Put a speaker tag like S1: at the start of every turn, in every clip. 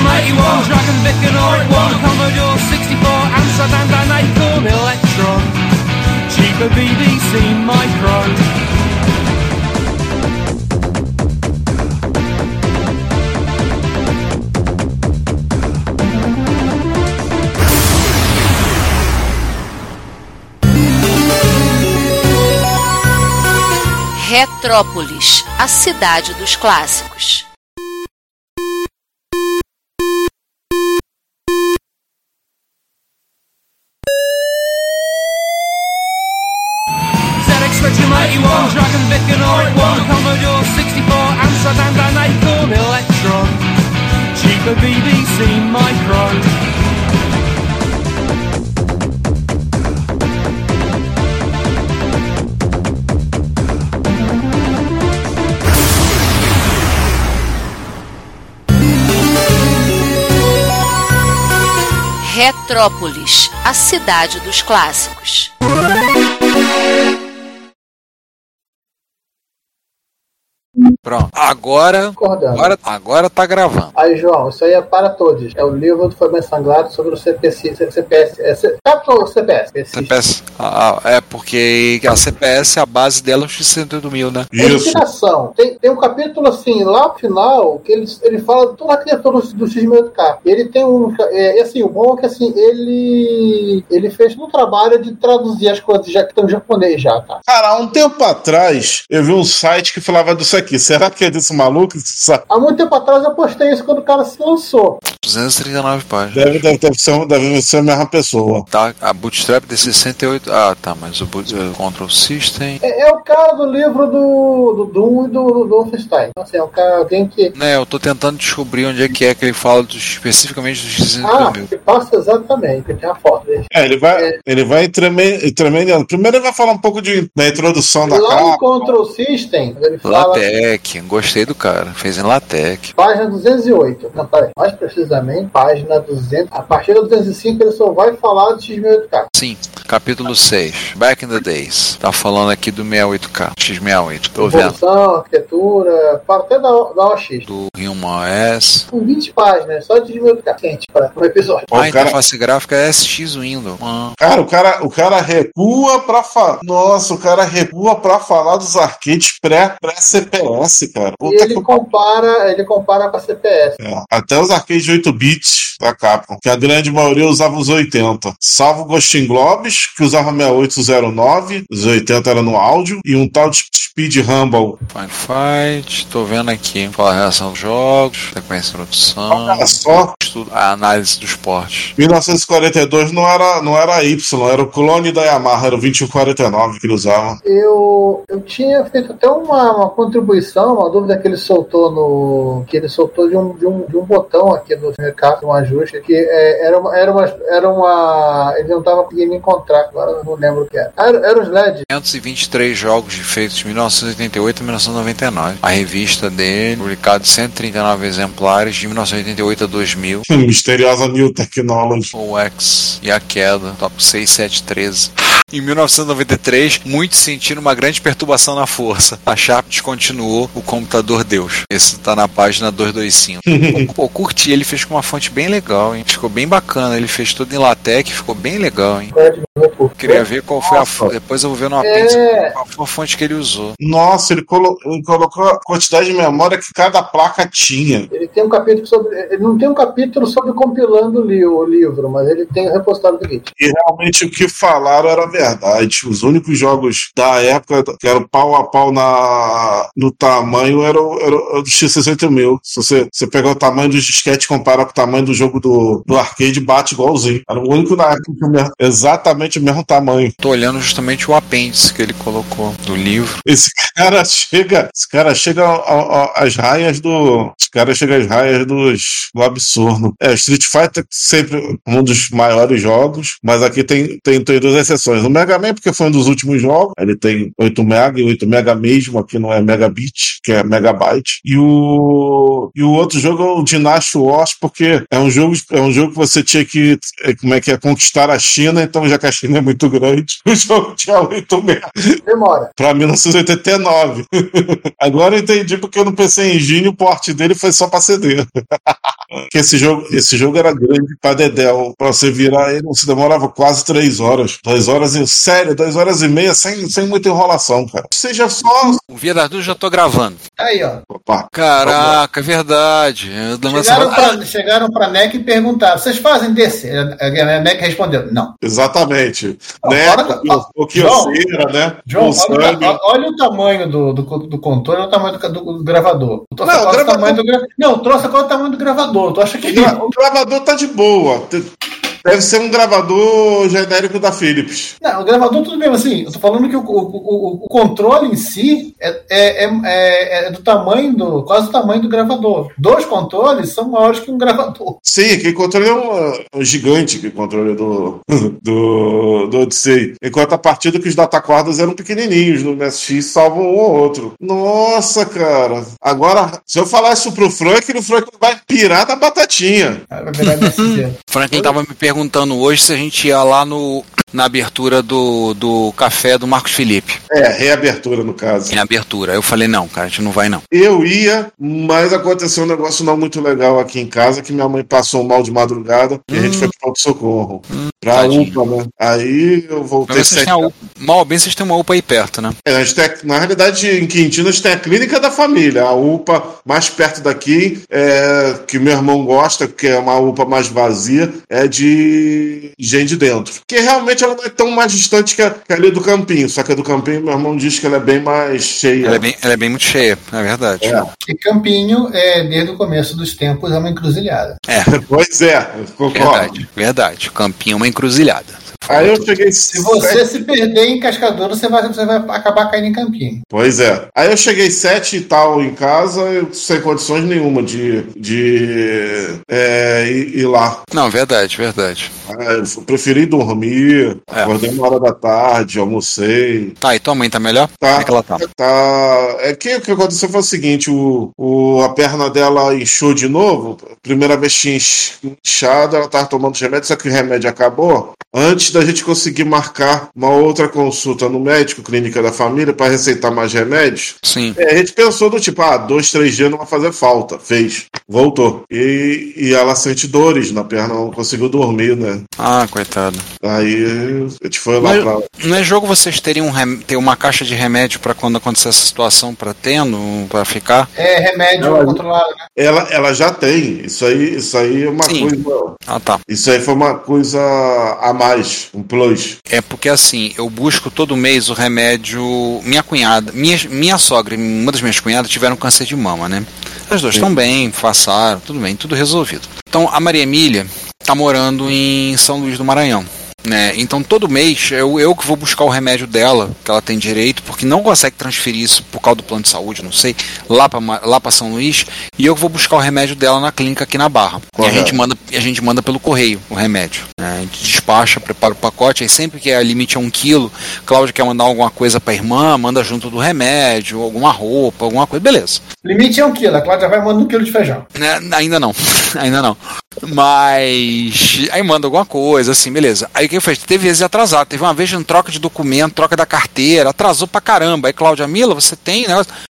S1: Spectrum 81, Dragon Vic and it was. Commodore 64, Amsterdam and Acorn Electron. Cheaper BBC Micro.
S2: Retrópolis, a cidade dos clássicos.
S1: Cheaper BBC Micro.
S2: Retrópolis, a cidade dos clássicos.
S3: Pronto. Agora,
S4: Concordando.
S3: agora, agora tá gravando.
S4: Aí, João, isso aí é para todos. É o livro do Fabiano Sanglado sobre o CPC, CPS. É, C- Capitão CPS. Esse-
S3: CPS. Ah, é porque a CPS, a base dela é os 68 mil, né?
S4: Eliminação. Tem, tem um capítulo assim, lá no final, que ele, ele fala de toda a criatura do, do X-1000K. Ele tem um. É, e, assim, o bom é que assim, ele. Ele fez um trabalho de traduzir as coisas já que estão em japonês já, tá?
S5: Cara, há um tempo atrás, eu vi um site que falava disso aqui. Será que é desse maluco?
S4: Há muito tempo atrás eu postei isso quando o cara se lançou.
S3: 239 páginas.
S5: Deve, deve, deve, ser, deve ser a mesma pessoa.
S3: Tá, a Bootstrap de 68. Ah, tá, mas o boot, o Control System.
S4: É, é o cara do livro do, do Doom e do, do Wolfenstein. Então, assim, é um cara, alguém que.
S3: Né, eu tô tentando descobrir onde é que é que ele fala dos- especificamente dos 68
S4: Ah,
S3: mil.
S4: que passa exatamente, que tem a foto dele.
S5: É, ele vai, ele vai entremeando. Primeiro ele vai falar um pouco de, da introdução da
S4: Lá no
S5: capa.
S4: Control System, ele fala.
S3: Latec, gostei do cara, fez em Latec.
S4: Página 208. Não, peraí. Mais precisamente, página 200. A partir da 205 ele só vai falar do X1008K.
S3: Sim, capítulo 6, Back in the Days. Tá falando aqui do 68K, X68. Tô vendo.
S4: Evolução, arquitetura, até da, da OX.
S3: Do Human OS.
S4: Com 20 páginas, só de X1008K. Quente para um episódio.
S5: Pô,
S3: A
S5: o cara-
S3: interface gráfica é SX Windows. Ah,
S5: Cara, o cara, o cara recua pra falar. Nossa, o cara recua pra falar dos arcades pré- pré-CPS, cara.
S4: E
S5: Puta
S4: ele
S5: que
S4: compara, ele compara com a CPS.
S5: É, Até os arcades de 8 bits da Capcom, que a grande maioria usava os 80. Salvo o Ghost in Globes, que usava 6809, os 80 era no áudio, e um tal de Speed Rumble.
S3: Fine Fight, tô vendo aqui. Fala a reação dos jogos, sequência de introdução,
S5: Olha só,
S3: estudo, a análise do esporte.
S5: 1942 não era, não era Y, era o clone da Yamaha, era o 2149 que ele usava.
S4: Eu, eu tinha feito até uma, uma contribuição, uma dúvida que ele soltou no. que ele soltou de um, de um, de um botão aqui no mercado, um ajuste, que é, era, uma, era, uma, era uma. Ele não estava conseguindo encontrar, agora eu não lembro o que era. Era, era os LED.
S3: 523 jogos feitos de 1988 a 1999. A revista dele, publicado 139 exemplares de 1988 a 2000.
S5: Misteriosa New Technology.
S3: O X e a queda, top 673. Em 1993, muitos sentiram uma grande perturbação na força. A Sharp descontinuou o computador Deus. Esse tá na página 225. Pô, curti, ele fez com uma fonte bem legal, hein? Ficou bem bacana. Ele fez tudo em LaTeX, ficou bem legal, hein? Queria ver qual foi a fonte. Depois eu vou ver no apêndice
S4: É.
S3: qual foi a fonte que ele usou.
S5: Nossa, ele, colo- ele colocou a quantidade de memória que cada placa tinha.
S4: Ele tem um capítulo sobre. Ele não tem um capítulo sobre compilando o li- o livro, mas ele tem o repositório do Git.
S5: E realmente o que falaram era verdade. Os únicos jogos da época que eram pau a pau na, no tamanho era o, era o do X68000. Se você, você pegar o tamanho dos disquetes e comparar com o tamanho do jogo do, do arcade, bate igualzinho. Era o único na época que o mesmo- exatamente o mesmo tamanho.
S3: Tô olhando justamente o apêndice que ele colocou do livro.
S5: Esse cara chega, esse cara chega às raias do, esse cara chega às raias dos, do absurdo. É, Street Fighter sempre um dos maiores jogos, mas aqui tem, tem, tem duas exceções. O Mega Man, porque foi um dos últimos jogos, ele tem 8 mega e 8 mega mesmo, aqui não é megabit, que é megabyte. E o, e o outro jogo é o Dynasty Wars, porque é um jogo, é um jogo que você tinha que, é, como é que é, conquistar a China, então já que a China é muito grande, o jogo tinha 8 mega
S4: Demora.
S5: pra 1989. Agora eu entendi porque no PC Engine o porte dele foi só pra CD. que esse jogo, esse jogo era grande pra Dedel. Pra você virar ele, você demorava quase três horas. Duas horas e. Sério, duas horas e meia sem, sem muita enrolação, cara. Seja só.
S3: O Via das Dúvidas já tô gravando.
S4: Aí, ó.
S5: Opa.
S3: Caraca, é verdade. Eu
S4: Chegaram pra, chegaram pra NEC e perguntaram: vocês fazem desse? A NEC respondeu: não.
S5: Exatamente.
S4: Não,
S5: né?
S4: fora da-
S5: O Kioceira, né? O
S4: olha, olha o tamanho do, do, do controle, olha o tamanho do, do- do gravador.
S5: Não, o gravador-
S4: tamanho do gra- Não, troço é o tamanho do gravador. Tu acha que.
S5: O gravador tá de boa. Deve ser um gravador genérico da Philips.
S4: Não, o gravador tudo bem, mas assim, eu tô falando que o, o, o, o controle em si é, é, é, é- é do tamanho do. quase o tamanho do gravador. Dois controles são maiores que um gravador.
S5: Sim, que controle é um, um gigante que controle do, do, do Odyssey. Enquanto a partir do que os datacordas eram pequenininhos no MSX, salvam um ou outro. Nossa, cara. Agora, se eu falar isso pro Frank, o Frank vai pirar da batatinha.
S4: Aí Vai virar MSG.
S3: O Franklin tava me perguntando hoje se a gente ia lá no, na abertura do, do café do Marcos Felipe.
S5: É, reabertura no caso.
S3: Em abertura. Aí eu falei, não, cara, a gente não vai não.
S5: Eu ia, mas aconteceu um negócio não muito legal aqui em casa, que minha mãe passou mal de madrugada e a gente foi pro pronto-socorro. pra
S3: tadinho.
S5: UPA, né? Aí eu voltei
S3: Mas vocês
S5: sete
S3: a UPA, mal bem vocês têm uma UPA aí perto, né?
S5: É, a gente tem, na realidade, em Quintino, a gente tem a clínica da família, a UPA mais perto daqui, é, que meu irmão gosta, que é uma UPA mais vazia, é de gente de dentro. Que realmente ela não é tão mais distante que a, que a do Campinho, só que a do Campinho, meu irmão diz que ela é bem mais cheia.
S3: Ela é bem, ela é bem muito cheia, é verdade.
S5: É.
S4: E Campinho, é, desde o começo dos tempos, é uma encruzilhada.
S5: Pois é, concordo.
S3: Verdade, verdade. O campinho é uma encruzilhada.
S5: Aí eu cheguei.
S4: Se você se perder em Cascadura, você vai, você vai acabar caindo em Campinho.
S5: Pois é. Aí eu cheguei sete e tal em casa, sem condições nenhuma de, de é, ir, ir lá.
S3: Não, verdade, verdade.
S5: Eu preferi dormir,
S3: É.
S5: acordei uma hora da tarde, almocei.
S3: Tá, e tua mãe tá melhor?
S5: Tá.
S3: Como é que ela tá?
S5: Tá. É que o que aconteceu foi o seguinte: o, o, a perna dela inchou de novo. Primeira vez tinha inch- inchado, ela tava tomando remédio, só que o remédio acabou. Antes da gente conseguir marcar uma outra consulta no médico, clínica da família, para receitar mais remédios,
S3: Sim.
S5: é, a gente pensou do tipo, ah, dois, três dias não vai fazer falta. Fez. Voltou. E, e ela sente dores na perna, não conseguiu dormir, né?
S3: Ah, coitado.
S5: Aí a gente foi lá
S3: Mas-
S5: pra.
S3: Não é jogo vocês terem um rem- ter uma caixa de remédio pra quando acontecer essa situação pra tendo, pra ficar?
S4: É remédio
S5: Não,
S4: controlado, né?
S5: Ela, ela já tem. Isso aí, isso aí é uma
S3: Sim.
S5: coisa.
S3: Ah, tá.
S5: Isso aí foi uma coisa a mais, um plus.
S3: É porque assim, eu busco todo mês o remédio. Minha cunhada, minha, minha sogra e uma das minhas cunhadas tiveram câncer de mama, né? As duas estão bem, passaram, tudo bem, tudo resolvido. Então a Maria Emília tá morando em São Luís do Maranhão. Né? Então todo mês eu, eu que vou buscar o remédio dela, que ela tem direito, porque não consegue transferir isso por causa do plano de saúde, não sei, lá para lá pra São Luís, e eu que vou buscar o remédio dela na clínica aqui na Barra. E a
S5: Correto.
S3: gente manda, a gente manda pelo correio o remédio. né? A gente despacha, prepara o pacote, aí sempre que a limite é um quilo, Cláudia quer mandar alguma coisa pra irmã, manda junto do remédio, alguma roupa, alguma coisa, beleza.
S4: Limite é um quilo. A Cláudia vai mandando um quilo de feijão.
S3: Né, ainda não, ainda não. Mas aí manda alguma coisa, assim, beleza. Aí o que fez? Teve vezes atrasado. Teve uma vez em troca de documento, troca da carteira, atrasou pra caramba. Aí, Cláudia Mila, você tem?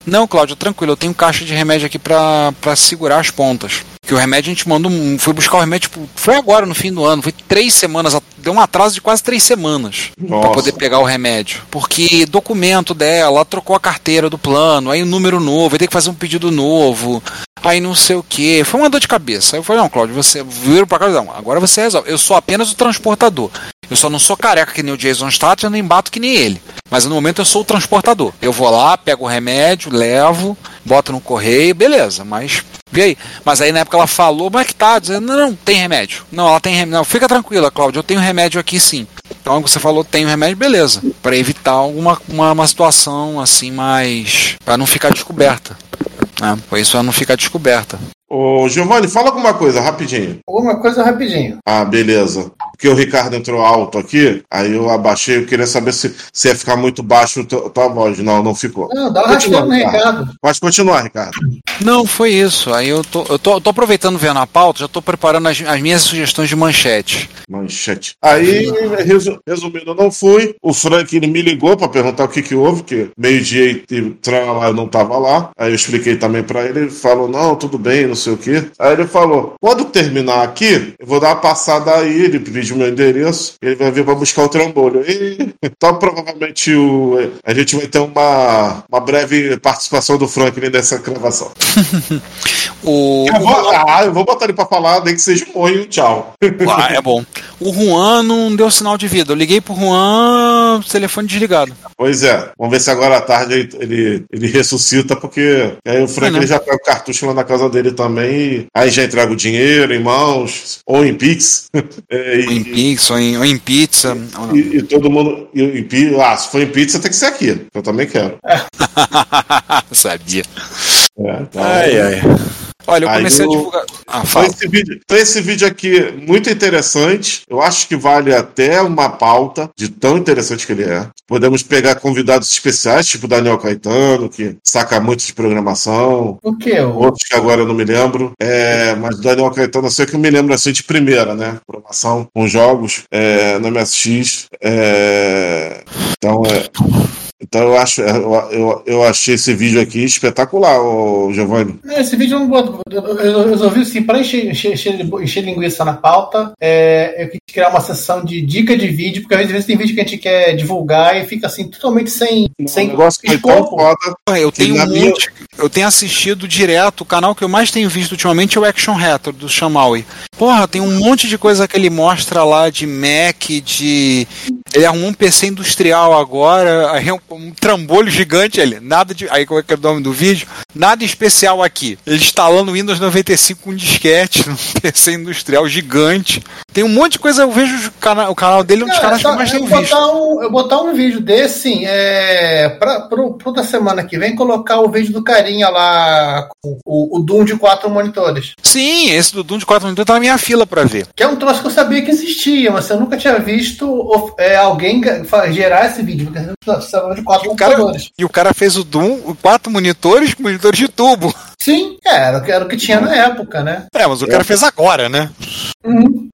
S3: Não, Cláudia, tranquilo, eu tenho caixa de remédio aqui pra, pra segurar as pontas. Que o remédio a gente mandou, um- foi buscar o remédio, tipo, foi agora no fim do ano, foi três semanas, deu um atraso de quase três semanas pra
S5: Nossa.
S3: poder pegar o remédio. Porque documento dela, ela trocou a carteira do plano, aí o número novo, aí tem que fazer um pedido novo, aí não sei o que. Foi uma dor de cabeça. Aí eu falei, não, Cláudio, você vira pra cá, não, agora você resolve. Eu sou apenas o transportador. Eu só não sou careca que nem o Jason Statham, eu nem bato que nem ele. Mas no momento eu sou o transportador. Eu vou lá, pego o remédio, levo, boto no correio, beleza, mas vê aí. Mas aí na época ela falou, como é que tá? Dizendo, não, não, tem remédio. Não, ela tem remédio. Não, fica tranquila, Cláudia, eu tenho remédio aqui sim. Então você falou, tenho remédio, beleza. Pra evitar alguma uma, uma situação assim mais. Pra não ficar descoberta. Né? Foi isso pra não ficar descoberta.
S5: Ô, Giovanni, fala alguma coisa rapidinho.
S4: Uma coisa rapidinho.
S5: Ah, beleza. Porque o Ricardo entrou alto aqui, aí eu abaixei, eu queria saber se, se ia ficar muito baixo a tua voz. Não, não ficou.
S4: Não, dá uma raspão no Ricardo.
S5: Pode continuar, Ricardo.
S3: Não, foi isso. Aí eu tô, eu tô, eu tô aproveitando vendo a pauta, já tô preparando as, as minhas sugestões de manchete.
S5: Manchete. Aí, resu- resumindo, eu não fui. O Frank ele me ligou pra perguntar o que que houve, que meio-dia e tralala, eu não tava lá. Aí eu expliquei também pra ele, ele falou, não, tudo bem, não sei o quê. Aí ele falou, quando terminar aqui, eu vou dar uma passada aí, ele pediu meu endereço, ele vai vir pra buscar o trambolho. E, então, provavelmente, o, a gente vai ter uma, uma breve participação do Franklin nessa gravação.
S3: O,
S5: Eu vou, ah, eu vou botar ele pra falar, nem que seja um oi tchau.
S3: Ah, é bom. O Juan não deu sinal de vida. Eu liguei pro Juan, telefone desligado.
S5: Pois é, vamos ver se agora à tarde ele, ele, ele ressuscita, porque aí o Frank
S3: né?
S5: ele já pega o cartucho lá na casa dele também, e aí já entrega o dinheiro em mãos, ou em Pix. É, e,
S3: Ou em Pix, ou em, ou em pizza.
S5: e- e todo mundo. E, ah, se for em pizza, tem que ser aqui. que Eu também quero.
S3: Sabia.
S5: É, então,
S3: ai. Olha, eu comecei a divulgar. Ah,
S5: Então
S3: fala.
S5: esse, vídeo, então esse vídeo aqui, muito interessante. Eu acho que vale até uma pauta de tão interessante que ele é. Podemos pegar convidados especiais, tipo Daniel Caetano, que saca muito de programação.
S4: O que? O...
S5: Outros que agora eu não me lembro. É, mas Daniel Caetano, eu sei que eu me lembro assim de primeira, né? Programação com jogos é, no MSX. É, então, é, então eu acho, eu, eu, eu achei esse vídeo aqui espetacular, ô, Giovanni.
S4: Não, Esse vídeo eu não boto. Eu resolvi assim, para encher, encher, encher, linguiça na pauta, é, eu quis criar uma sessão de dica de vídeo, porque às vezes tem vídeo que a gente quer divulgar e fica assim, totalmente sem,
S5: O
S4: sem
S5: negócio
S4: escopo.
S3: Eu tenho um
S5: minha-.
S3: Eu tenho assistido direto. O canal que eu mais tenho visto ultimamente é o Action Retro do Shamaui. Porra, tem um monte de coisa que ele mostra lá de Mac, de. Ele arrumou um PC industrial agora, aí um trambolho gigante ali. Nada de. Aí qual é que é o nome do vídeo? Nada especial aqui. Ele instalando Windows 95 com disquete num PC industrial gigante. Tem um monte de coisa, eu vejo o canal, o canal dele é um dos canais que eu
S4: tá-
S3: mais
S4: eu
S3: tenho visto.
S4: botar um, eu botar um vídeo desse, sim, é, pra, pro, pro da semana que vem, colocar o vídeo do carinha lá, o, o Doom de quatro monitores.
S3: Sim, esse do Doom de 4 minutos tá na minha fila pra ver.
S4: Que é um troço que eu sabia que existia, mas eu nunca tinha visto é, alguém gerar esse vídeo, porque de quatro
S3: E o cara-. E o cara fez o Doom, quatro monitores, monitores de tubo.
S4: Sim, é, era, o que- era o que tinha na época, né?
S3: É, mas o cara fez agora, né?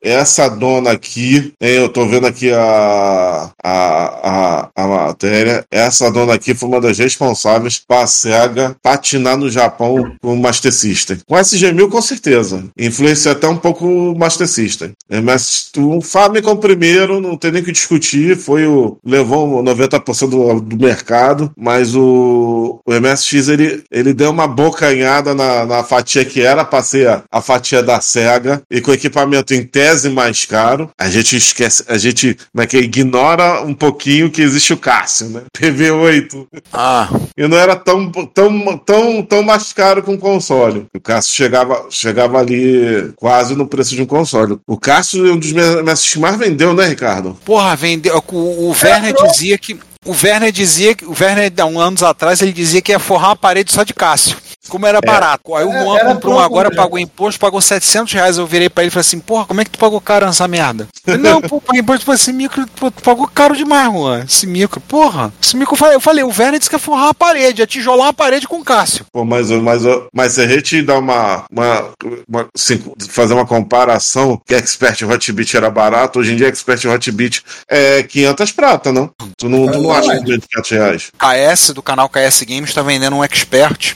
S5: Essa dona aqui, hein, eu tô vendo aqui a, a, a, a matéria. Essa dona aqui foi uma das responsáveis pra SEGA patinar no Japão com o Master System. Com SG-1000, com certeza. Influencia até um pouco o Master System. É, Mas o Famicom primeiro, não tem nem o que discutir, foi o. levou 90% do, do mercado, mas o, o MSX ele, ele deu uma bocanhada na, na fatia que era pra ser a, a fatia da SEGA, e com equipamento em tese mais caro, a gente esquece, a gente como é que é? ignora um pouquinho que existe o Cássio, né? PV8.
S3: Ah,
S5: E não era tão, tão, tão, tão mais caro que um console. O Cássio chegava, chegava ali quase no preço de um console. O Cássio é um dos MSX que mais vendeu, né, Ricardo?
S3: porra, vendeu. O, o Werner dizia que. O Werner dizia que. O Werner, há uns anos atrás, ele dizia que ia forrar uma parede só de Cássio. Como era barato. Aí o
S4: É,
S3: Juan
S4: era
S3: comprou um agora,
S4: mesmo.
S3: pagou imposto, pagou 700 reais. Eu virei pra ele e falei assim: Porra, como é que tu pagou caro nessa merda? Ele, Não, pô, paguei imposto. Pô, esse micro pô, tu pagou caro demais, Juan. Esse micro, porra. Esse micro, eu falei, eu falei, o Werner disse que ia forrar uma parede, ia tijolar uma parede com Cássio.
S5: Pô, mas, mas, mas se a gente dá uma. uma, uma assim, fazer uma comparação, que Expert Hotbit era barato, hoje em dia Expert Hotbit é 500 prata, não? Tu não, tu não
S4: É,
S5: acha
S4: ué.
S5: que é de 500 reais?
S3: KS, do canal KS Games, está vendendo um Expert.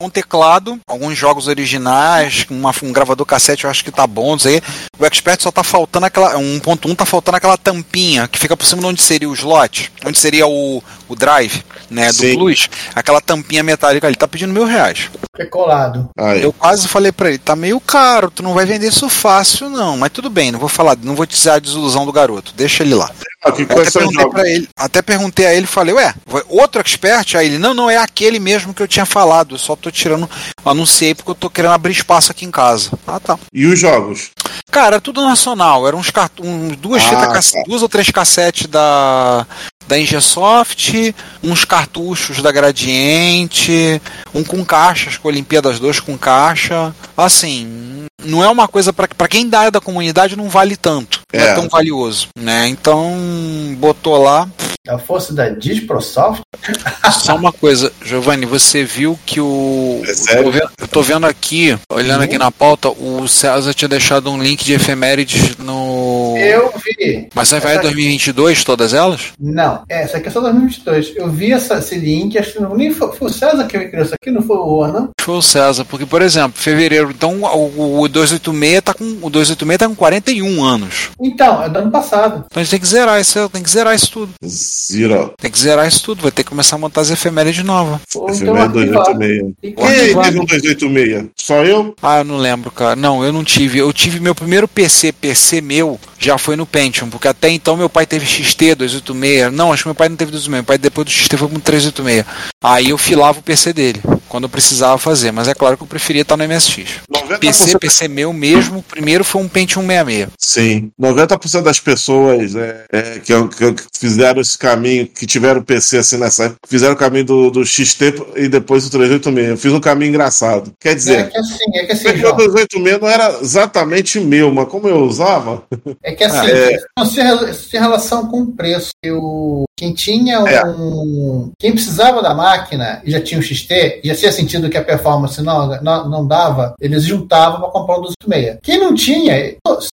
S3: Um teclado, alguns jogos originais, uma- um gravador cassete, eu acho que tá bom. O Expert só tá faltando aquela. 1.1 tá faltando aquela tampinha que fica por cima de onde seria o slot, onde seria o, o drive, né, do
S5: Sim.
S3: Plus. Aquela tampinha metálica ali, tá pedindo mil reais.
S4: É colado.
S5: Aí.
S3: Eu quase falei pra ele, tá meio caro, tu não vai vender isso fácil, não. Mas tudo bem, não vou falar, não vou dizer a desilusão do garoto, deixa ele lá.
S5: Ah,
S3: Eu
S5: quais
S3: até perguntei, ele, até perguntei a ele, falei, ué, outro expert? Aí ele, não, não, é aquele mesmo que eu tinha falado, eu só tô tirando, anunciei porque eu tô querendo abrir espaço aqui em casa. Ah, tá.
S5: E os jogos?
S3: Cara, tudo nacional, eram uns cart... uns duas
S5: Ah,
S3: fitas,
S5: tá.
S3: duas ou três cassetes da da Ingesoft, uns cartuchos da Gradiente, um com caixas, com Olimpíadas 2 com caixa. Assim, não é uma coisa para quem dá da comunidade não vale tanto. não
S5: É.
S3: é tão valioso, né? Então botou lá.
S4: A força da Disprosoft?
S3: Só uma coisa, Giovanni, você viu que o.
S5: É sério?
S3: Eu tô vendo, aqui, olhando aqui na pauta, o César tinha deixado um link de efemérides no.
S4: Eu vi.
S3: Mas você vai em 2022, todas elas?
S4: Não, essa aqui é só 2022. Eu vi essa, esse link, acho que não, nem foi, foi o César que me criou isso aqui, não foi o Ana.
S3: Foi o César, porque, por exemplo, fevereiro, então o, o 286 tá com. O 286 tá com 41 anos.
S4: Então, é do ano passado.
S3: Então a gente tem que zerar isso, tem que zerar isso tudo.
S5: Zero.
S3: Tem que zerar isso tudo, vai ter que começar a montar as efemérides.
S4: Ou então
S5: é
S4: arquivar.
S5: 286.
S4: E
S5: Quem teve um 286? Só eu?
S3: Ah, eu não lembro, cara. Não, eu não tive. Eu tive meu primeiro PC, PC meu, já foi no Pentium, porque até então meu pai teve XT 286. Não, acho que meu pai não teve 286. Meu pai depois do XT foi com 386. Aí eu filava o PC dele, quando eu precisava fazer. Mas é claro que eu preferia estar no MSX.
S5: 90%
S3: PC, PC meu mesmo, primeiro foi um Pentium 66.
S5: Sim, 90% das pessoas é, é, que, que fizeram esse caminho, que tiveram PC assim nessa época, fizeram o caminho do, do XT e depois do 386. Eu fiz um caminho engraçado. Quer
S4: É
S5: dizer,
S4: que assim, é que assim,
S5: o meu
S4: João.
S5: 286 não era exatamente meu, mas como eu usava,
S4: É que assim,
S5: É.
S4: se relação com o preço. Eu, quem tinha
S5: É.
S4: um. Quem precisava da máquina e já tinha um XT, já tinha sentido que a performance não, não, não dava, eles juntavam para comprar um 286. Quem não tinha,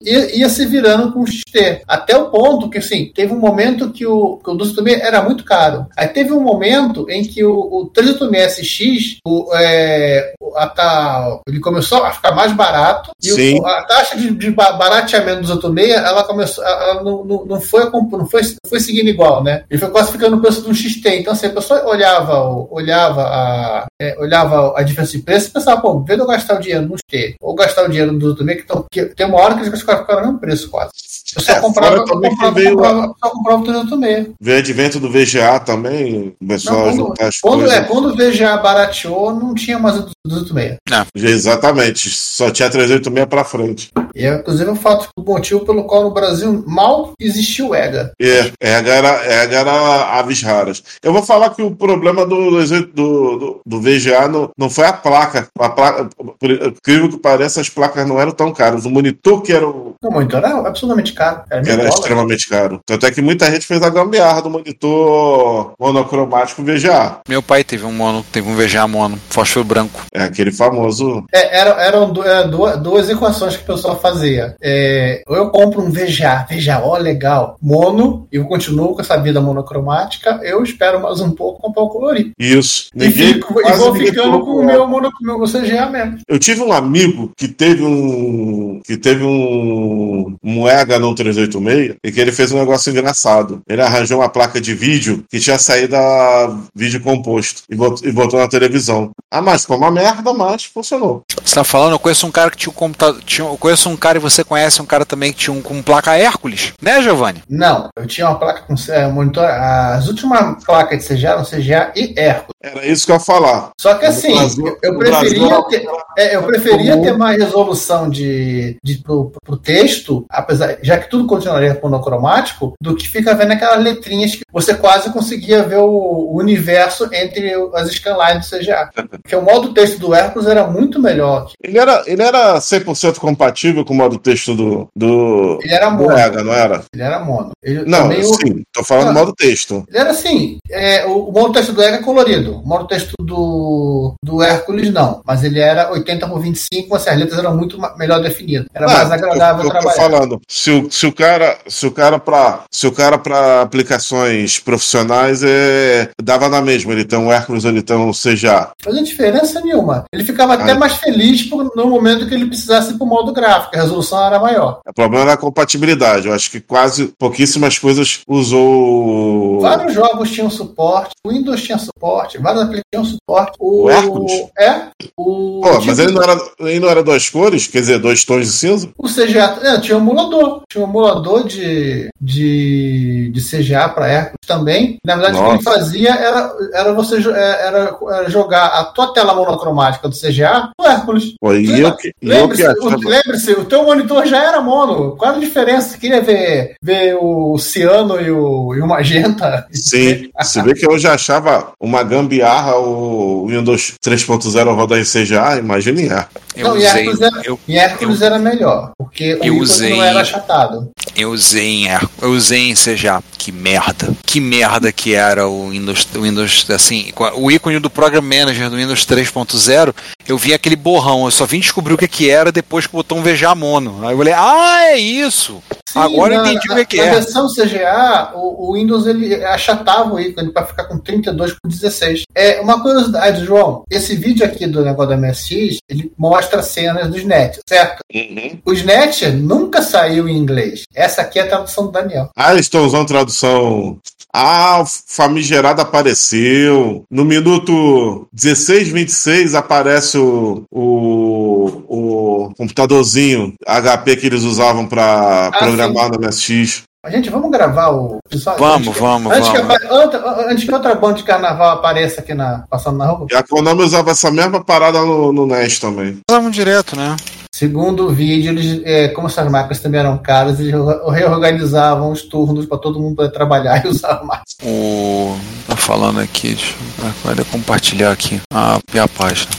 S4: ia, ia se virando com o XT. Até o ponto que, assim, teve um momento que o, que o 286 era muito caro. Aí teve um momento em que o, o 386SX, o, é, o- a, ele começou a ficar mais barato e o- a taxa de, de ba- barateamento dos 86, ela começou, ela não, não, não foi, não foi, não foi seguindo igual, né? Ele foi quase ficando no preço de um XT. Então, assim, a pessoa olhava, o- olhava, a, é, olhava a diferença de preço e pensava, pô, vendo eu gastar o dinheiro no XT ou gastar o dinheiro no 86, que, tão- que tem uma hora que eles ficaram no mesmo preço quase. Eu só
S5: É,
S4: comprava, eu comprava,
S5: veio
S4: comprava, só comprava o 386.
S5: veio advento do VGA também, começou
S4: Não,
S5: a
S4: quando,
S5: as
S4: quando,
S5: coisas.
S4: é, quando o VGA barateou, não tinha mais o 286.
S5: Exatamente, só tinha 386 pra frente.
S4: E é, inclusive, o fato, o motivo pelo qual no Brasil mal existiu o EGA.
S5: É, EGA era, EGA era aves raras. Eu vou falar que o problema do, do, do, do VGA não, não foi a placa. A placa. Por incrível que pareça, as placas não eram tão caras. O monitor que era, o-
S4: O monitor era absolutamente caro. Era
S5: era
S4: dólares.
S5: extremamente caro. Tanto é que muita gente fez a gambiarra do monitor monocromático VGA.
S3: Meu pai teve um mono, teve um VGA mono, fósforo branco.
S5: É aquele famoso.
S4: É, era- eram du- é, duas, duas equações que o pessoal fazia. É, ou eu compro um VGA, VGA, ó, legal, mono, e eu continuo com essa vida monocromática, eu espero mais um pouco comprar o colorido.
S5: Isso.
S4: E,
S5: Ninguém,
S4: fico, e vou ficando com o meu, mono, com meu CGA mesmo.
S5: Eu tive um amigo que teve um que teve um, um EGA no 386 e que ele fez um negócio engraçado. Ele arranjou uma placa de vídeo que tinha saído a vídeo composto e botou, e botou na televisão. Ah, mas ficou uma merda, mas funcionou.
S3: Você tá falando, eu conheço um cara que tinha um computador. Tinha, eu conheço um cara e você conhece um cara também que tinha um com placa Hércules, né, Giovanni?
S4: Não, eu tinha uma placa com é, monitor. As últimas placas de CGA eram CGA e Hércules.
S5: Era isso que eu ia falar.
S4: Só que assim,
S5: Brasil-
S4: eu preferia ter, é, eu preferia ter mais resolução de, de pro, pro texto, apesar, já que tudo continuaria monocromático, do que fica vendo aquelas letrinhas que você quase conseguia ver o, o universo entre as scanlines do CGA. Porque o modo texto do Hércules era muito melhor.
S5: Ele era, ele era 100% compatível com o modo texto do, do,
S4: Ele era
S5: do
S4: mono.
S5: EGA, não era?
S4: Ele era mono. Ele,
S5: Não,
S4: também o-
S5: sim, tô falando
S4: Ah.
S5: Do texto.
S4: Ele era assim, é, o, o modo texto do Ega é colorido. O modo texto do, do Hércules não. Mas ele era 80 por 25, assim, as letras eram muito melhor definidas. Era
S5: Ah,
S4: mais agradável
S5: eu, eu
S4: trabalhar.
S5: falando, se o, se o cara, se o cara para, se o cara para aplicações profissionais é dava na mesma, ele tem um Hércules, ele tem um CGA.
S4: Fazia diferença nenhuma. Ele ficava até
S5: Ah.
S4: mais feliz por- no momento que ele precisasse ir pro modo gráfico, a resolução era maior.
S5: O problema era a compatibilidade. Eu acho que quase pouquíssimas coisas usou
S4: Vários jogos tinham suporte, o Windows tinha suporte, vários aplicativos tinham suporte.
S5: O Hércules?
S4: É. O,
S5: Pô, mas ele não era, ele não era duas cores, quer dizer, dois tons de cinza?
S4: O CGA é, tinha um emulador. Tinha um emulador de, de, de CGA para Hércules também. Na verdade, o que ele
S5: Nossa.
S4: fazia era, era você é, era, era jogar a tua tela monocromática do CGA no Hércules.
S5: Pô, e
S4: Lembra-
S5: eu que, e eu que
S4: Lembre-se, o, lembre-se, o teu monitor já era mono. Qual a diferença? Você queria ver, ver o ciano e o, e o magenta?
S5: Sim, se vê que eu já achava uma gambiarra o Windows 3.0 rodar em CGA, imagine é.
S3: Eu
S4: não,
S3: usei.
S4: Hércules, era,
S3: Eu,
S4: Hércules era melhor, porque o
S3: eu
S4: ícone
S3: usei-
S4: não era achatado.
S3: eu usei em Her- eu usei em CJ. Que merda. Que merda que era o Windows, o Windows assim, o ícone do Program Manager do Windows 3.0, eu vi aquele borrão, eu só vim descobrir o que que era depois que o botão VGA mono. Aí eu falei: "Ah, é isso".
S4: Sim,
S3: Agora eu
S4: na-
S3: entendi o
S4: na-
S3: que que
S4: Na
S3: é.
S4: versão CGA, o, o Windows ele achatava o ícone para ficar com 32 por 16. É uma curiosidade, João. Esse vídeo aqui do negócio da MSX, ele mostra cenas dos net, certo?
S5: Uhum.
S4: Os net nunca saiu em inglês. Essa aqui é a tradução do Daniel.
S5: Ah, eles estão usando tradução. Ah, o famigerado apareceu. No minuto 16, 26 aparece o, o, o computadorzinho HP que eles usavam para
S4: Ah,
S5: programar no MSX.
S4: Gente, vamos gravar o. Só-
S3: Vamos,
S4: antes-
S3: vamos,
S4: antes
S3: vamos.
S4: Que, outra, antes que outra banda de carnaval apareça aqui na, passando na rua.
S5: E a Konami usava essa mesma parada no, no NES também.
S3: Usavam direto, né?
S4: Segundo o vídeo, eles, é, como essas máquinas também eram caras, eles re- reorganizavam os turnos para todo mundo poder trabalhar e usar mais.
S3: O tá falando aqui, deixa eu vai compartilhar aqui a, a página.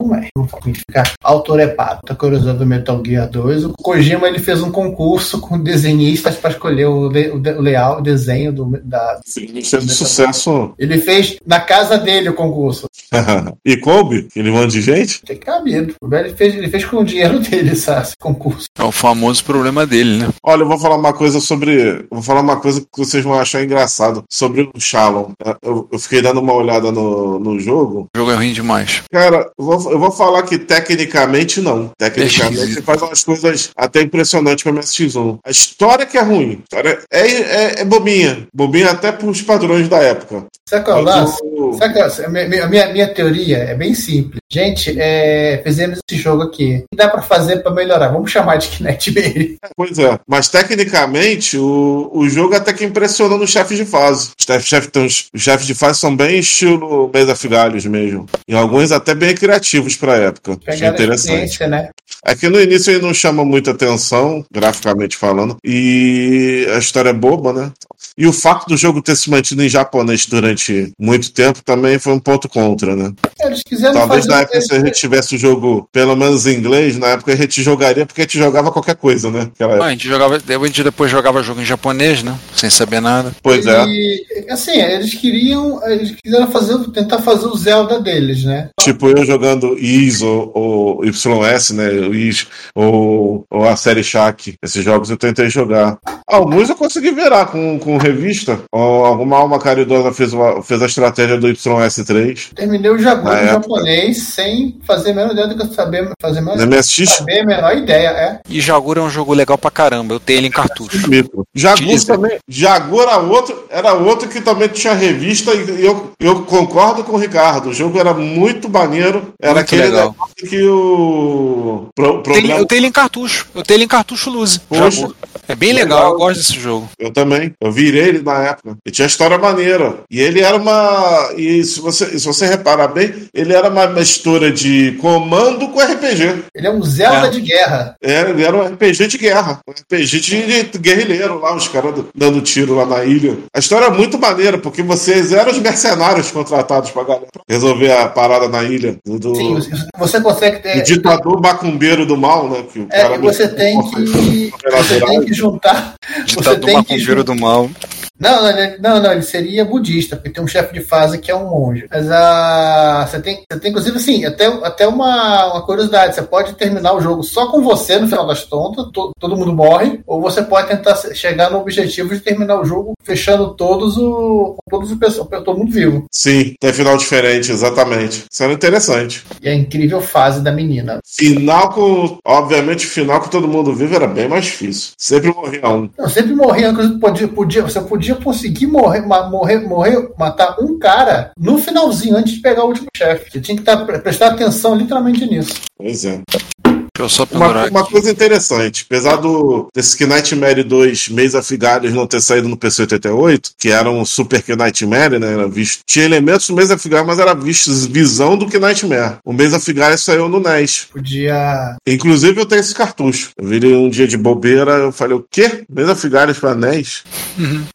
S4: Não é, não pode ficar autorepado. Tá curiosidade do Metal Gear 2. O Kojima ele fez um concurso com desenhistas para escolher o, le- o, de- o layout, o desenho do, da.
S5: Fez de sucesso.
S4: Ele fez na casa dele o concurso.
S5: e coube? Aquele monte de gente?
S4: Tem cabido. O velho fez, ele fez com o dinheiro dele essa- esse concurso.
S3: É o famoso problema dele, né?
S5: Olha, eu vou falar uma coisa sobre. eu Vou falar uma coisa que vocês vão achar engraçado. Sobre o Shalom. Eu, eu fiquei dando uma olhada no, no jogo.
S3: O jogo é ruim demais.
S5: Cara, eu vou, eu vou falar que tecnicamente não. Tecnicamente faz umas coisas até impressionantes pra MSX1. A história que é ruim. É, é, é bobinha. Bobinha até pros padrões da época.
S4: Sabe qual é é? a minha, minha, minha teoria é bem simples. Gente, é, fizemos esse jogo aqui. O que dá pra fazer pra melhorar? Vamos chamar de Kinect Baby.
S5: Pois é, mas tecnicamente o, o jogo até que impressiona nos chefes de fase. Os chefes, os chefes de fase são bem estilo Mesa Figalhos mesmo. E alguns até bem criativos pra época. Achei
S4: Pegar a
S5: interessante.
S4: né?
S5: Que no início ele não chama muita atenção, graficamente falando, e a história é boba, né? E o fato do jogo ter se mantido em japonês durante muito tempo também foi um ponto contra, né?
S4: Eles quiseram
S5: Talvez
S4: fazer
S5: na época, se a gente tivesse o jogo pelo menos em inglês, na época a gente jogaria porque a gente jogava qualquer coisa, né?
S3: Ah, a gente jogava, a gente depois jogava jogo em japonês, né? Sem saber nada.
S5: Pois é.
S4: E, assim, eles queriam. Eles quiseram fazer, tentar fazer o Zelda deles, né?
S5: Tipo, eu jogando Is ou, ou YS, né? O Is ou, ou a série Shaq. Esses jogos eu tentei jogar. Alguns eu consegui virar com, com revista. Ou alguma alma caridosa fez, uma- fez a estratégia do YS3.
S4: Terminei o em
S5: época.
S4: japonês sem fazer a menor ideia do que eu saber, fazer a menor,
S5: Na MSX,
S4: saber a menor ideia, é.
S3: E Jagura é um jogo legal pra caramba. Eu tenho ele em cartucho.
S5: micro. Jagur também. Jagur era outro, era outro que também tinha revista e eu, eu concordo com o Ricardo. O jogo era muito maneiro. Era
S3: Muito
S5: aquele
S3: legal.
S5: negócio que o pro, problema
S3: eu tenho ele em cartucho. Eu tenho ele em cartucho. Jagura. É bem legal,
S5: Legal.
S3: eu gosto desse jogo.
S5: Eu também. Eu virei ele na época. E tinha história maneira. E ele era uma. E se você, se você reparar bem, ele era uma mistura de comando com RPG.
S4: Ele é um Zelda
S3: É.
S4: de guerra.
S5: Era, ele era um RPG de guerra. Um RPG de, de guerrilheiro lá, os caras dando tiro lá na ilha. A história é muito maneira, porque vocês eram os mercenários contratados pra galera resolver a parada na ilha. Do, do-
S4: Sim, você- consegue ter.
S5: ditador macumbeiro do mal, né? Que o
S4: É,
S5: cara
S4: você tem que. Você tem que juntar.
S3: Ditador macumbeiro
S4: juntar.
S3: do mal.
S4: home Não, não, ele- não, não, ele seria budista, porque tem um chefe de fase que é um monge. Mas a. Você tem, você tem inclusive, assim, até, até uma, uma curiosidade: você pode terminar o jogo só com você no final das contas, to- todo mundo morre, ou você pode tentar chegar no objetivo de terminar o jogo fechando todos o. todos o pessoal, todo mundo vivo.
S5: Sim, tem final diferente, exatamente. Isso era interessante.
S4: E a incrível fase da menina.
S5: Final com. Obviamente, final com todo mundo vivo era bem mais difícil. Sempre morria um.
S4: Eu sempre morria, inclusive, podia, podia, você podia conseguir morrer, morrer, morrer, matar um cara no finalzinho, antes de pegar o último chefe. Você tinha que tá, pre- prestar atenção literalmente nisso.
S5: Pois é.
S3: Eu sou
S5: Uma,
S3: pendurar
S5: uma coisa interessante, apesar do desse que Nightmare 2 Mesa of Gales não ter saído no PC 88, que era um super que Nightmare, né? Era visto, tinha elementos do Mesa of Gales, mas era visto visão do que Nightmare. O Mesa of Gales saiu no NES.
S4: Podia.
S5: Inclusive eu tenho esse cartucho. Eu vi um dia de bobeira, eu falei, o quê? Mesa of Gales pra NES?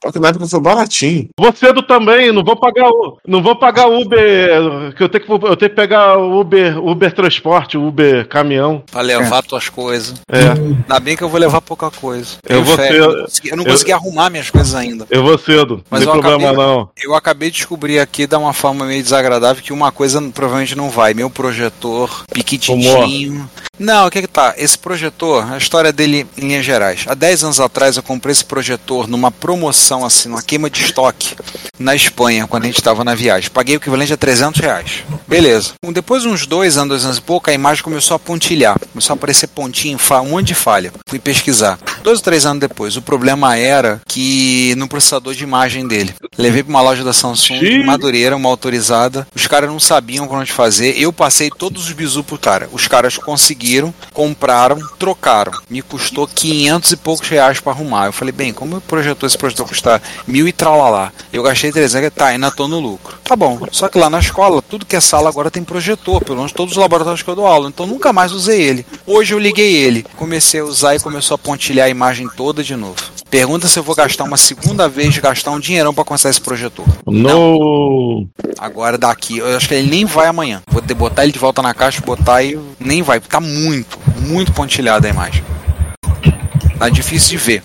S5: Só que na época foi baratinho.
S6: Vou cedo também, não vou pagar o, não vou pagar Uber, que eu tenho que eu tenho que pegar o Uber, Uber transporte, Uber caminhão.
S3: Pra levar tuas coisas.
S6: É,
S3: Ainda bem que eu vou levar pouca coisa.
S6: Eu vou
S3: fé,
S6: ter-
S3: eu não consegui, eu não
S6: eu-
S3: arrumar minhas coisas ainda.
S6: eu vou cedo.
S3: Mas
S6: não
S3: eu
S6: tem problema
S3: acabei-
S6: não.
S3: Eu acabei de descobrir aqui, da uma forma meio desagradável, que uma coisa provavelmente não vai. Meu projetor, piquitinho. Não, o que que tá? Esse projetor, a história dele em linhas gerais. Há 10 anos atrás eu comprei esse projetor numa promoção, assim, numa queima de estoque na Espanha, quando a gente estava na viagem. Paguei o equivalente a 300 reais. Beleza. Depois de uns dois anos, dois anos e pouco, a imagem começou a pontilhar. Começou a aparecer pontinho, um monte de falha. Fui pesquisar. Dois ou três anos depois, o problema era que no processador de imagem dele. Levei para uma loja da Samsung, Madureira, uma autorizada. Os caras não sabiam onde fazer. Eu passei todos os bizu pro cara. Os caras conseguiram, compraram, trocaram. Me custou 500 e poucos reais para arrumar. Eu falei, bem, como eu projetou esse projetor custar mil e tralalá? Eu gastei 300, tá, ainda tô no lucro. Tá bom. Só que lá na escola, tudo que é sala agora tem projetor, pelo menos todos os laboratórios que eu dou aula. Então nunca mais usei ele. Hoje eu liguei ele, comecei a usar e começou a pontilhar a imagem toda de novo. Pergunta se eu vou gastar uma segunda vez, gastar um dinheirão para consertar esse projetor.
S6: No.
S3: Agora daqui, eu acho que ele nem vai amanhã. Vou ter, botar ele de volta na caixa, botar e nem vai. Tá muito, muito pontilhada a imagem. Tá difícil de ver.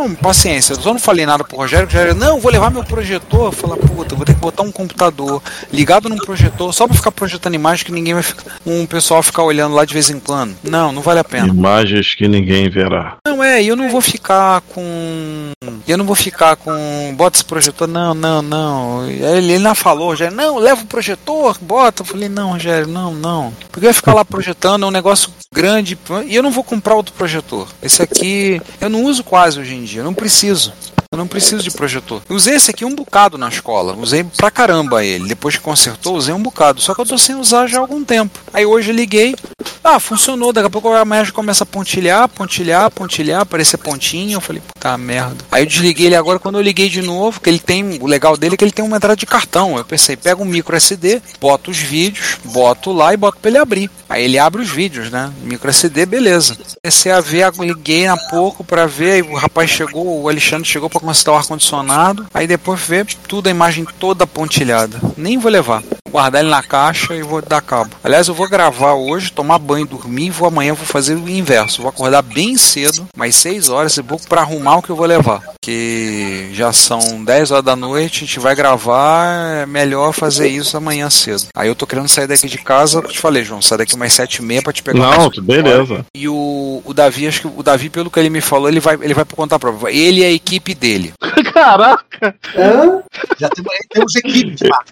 S3: Bom, paciência, eu só não falei nada pro Rogério, o Rogério, não, vou levar meu projetor. Falar, puta, vou ter que botar um computador ligado num projetor só pra ficar projetando imagem que ninguém vai ficar. Um pessoal ficar olhando lá de vez em quando. Não, não vale a pena.
S6: Imagens que ninguém verá.
S3: Não, é, eu não vou ficar com. Eu não vou ficar com. Bota esse projetor, não, não, não. Ele, ele não falou, Rogério, não, leva o projetor, bota. Eu falei, não, Rogério, não, não. Porque vai ficar lá projetando, é um negócio grande. E eu não vou comprar outro projetor. Esse aqui eu não uso quase hoje em dia, eu não preciso. Eu não preciso de projetor. Eu usei esse aqui um bocado na escola. Usei pra caramba ele. Depois que consertou, usei um bocado. Só que eu tô sem usar já há algum tempo. Aí hoje eu liguei. Ah, funcionou. Daqui a pouco a imagem começa a pontilhar, pontilhar, pontilhar, aparecer pontinho. Eu falei, puta merda. Aí eu desliguei ele agora. Quando eu liguei de novo, que ele tem. O legal dele é que ele tem uma entrada de cartão. Eu pensei, pega um micro SD, boto os vídeos, boto lá e boto pra ele abrir. Aí ele abre os vídeos, né? Micro SD, beleza. Comecei a ver, liguei há pouco pra ver. Aí o rapaz chegou, o Alexandre chegou pra consertar o ar-condicionado. Aí depois ver tudo, a imagem toda pontilhada. Nem vou levar. Vou guardar ele na caixa e vou dar cabo. Aliás, eu vou gravar hoje, tomar banho, dormir e vou amanhã vou fazer o inverso. Vou acordar bem cedo, mais 6 horas e pouco pra arrumar o que eu vou levar. Que já são 10 horas da noite, a gente vai gravar, é melhor fazer isso amanhã cedo. Aí eu tô querendo sair daqui de casa, eu te falei, João, sair daqui mais 7 e meia pra te pegar
S6: Não, beleza.
S3: e o, o Davi, acho que o Davi, pelo que ele me falou, ele vai, ele vai por conta própria. Ele e a equipe dele.
S6: Caraca,
S4: Hã?
S7: Já temos, temos equipes lá.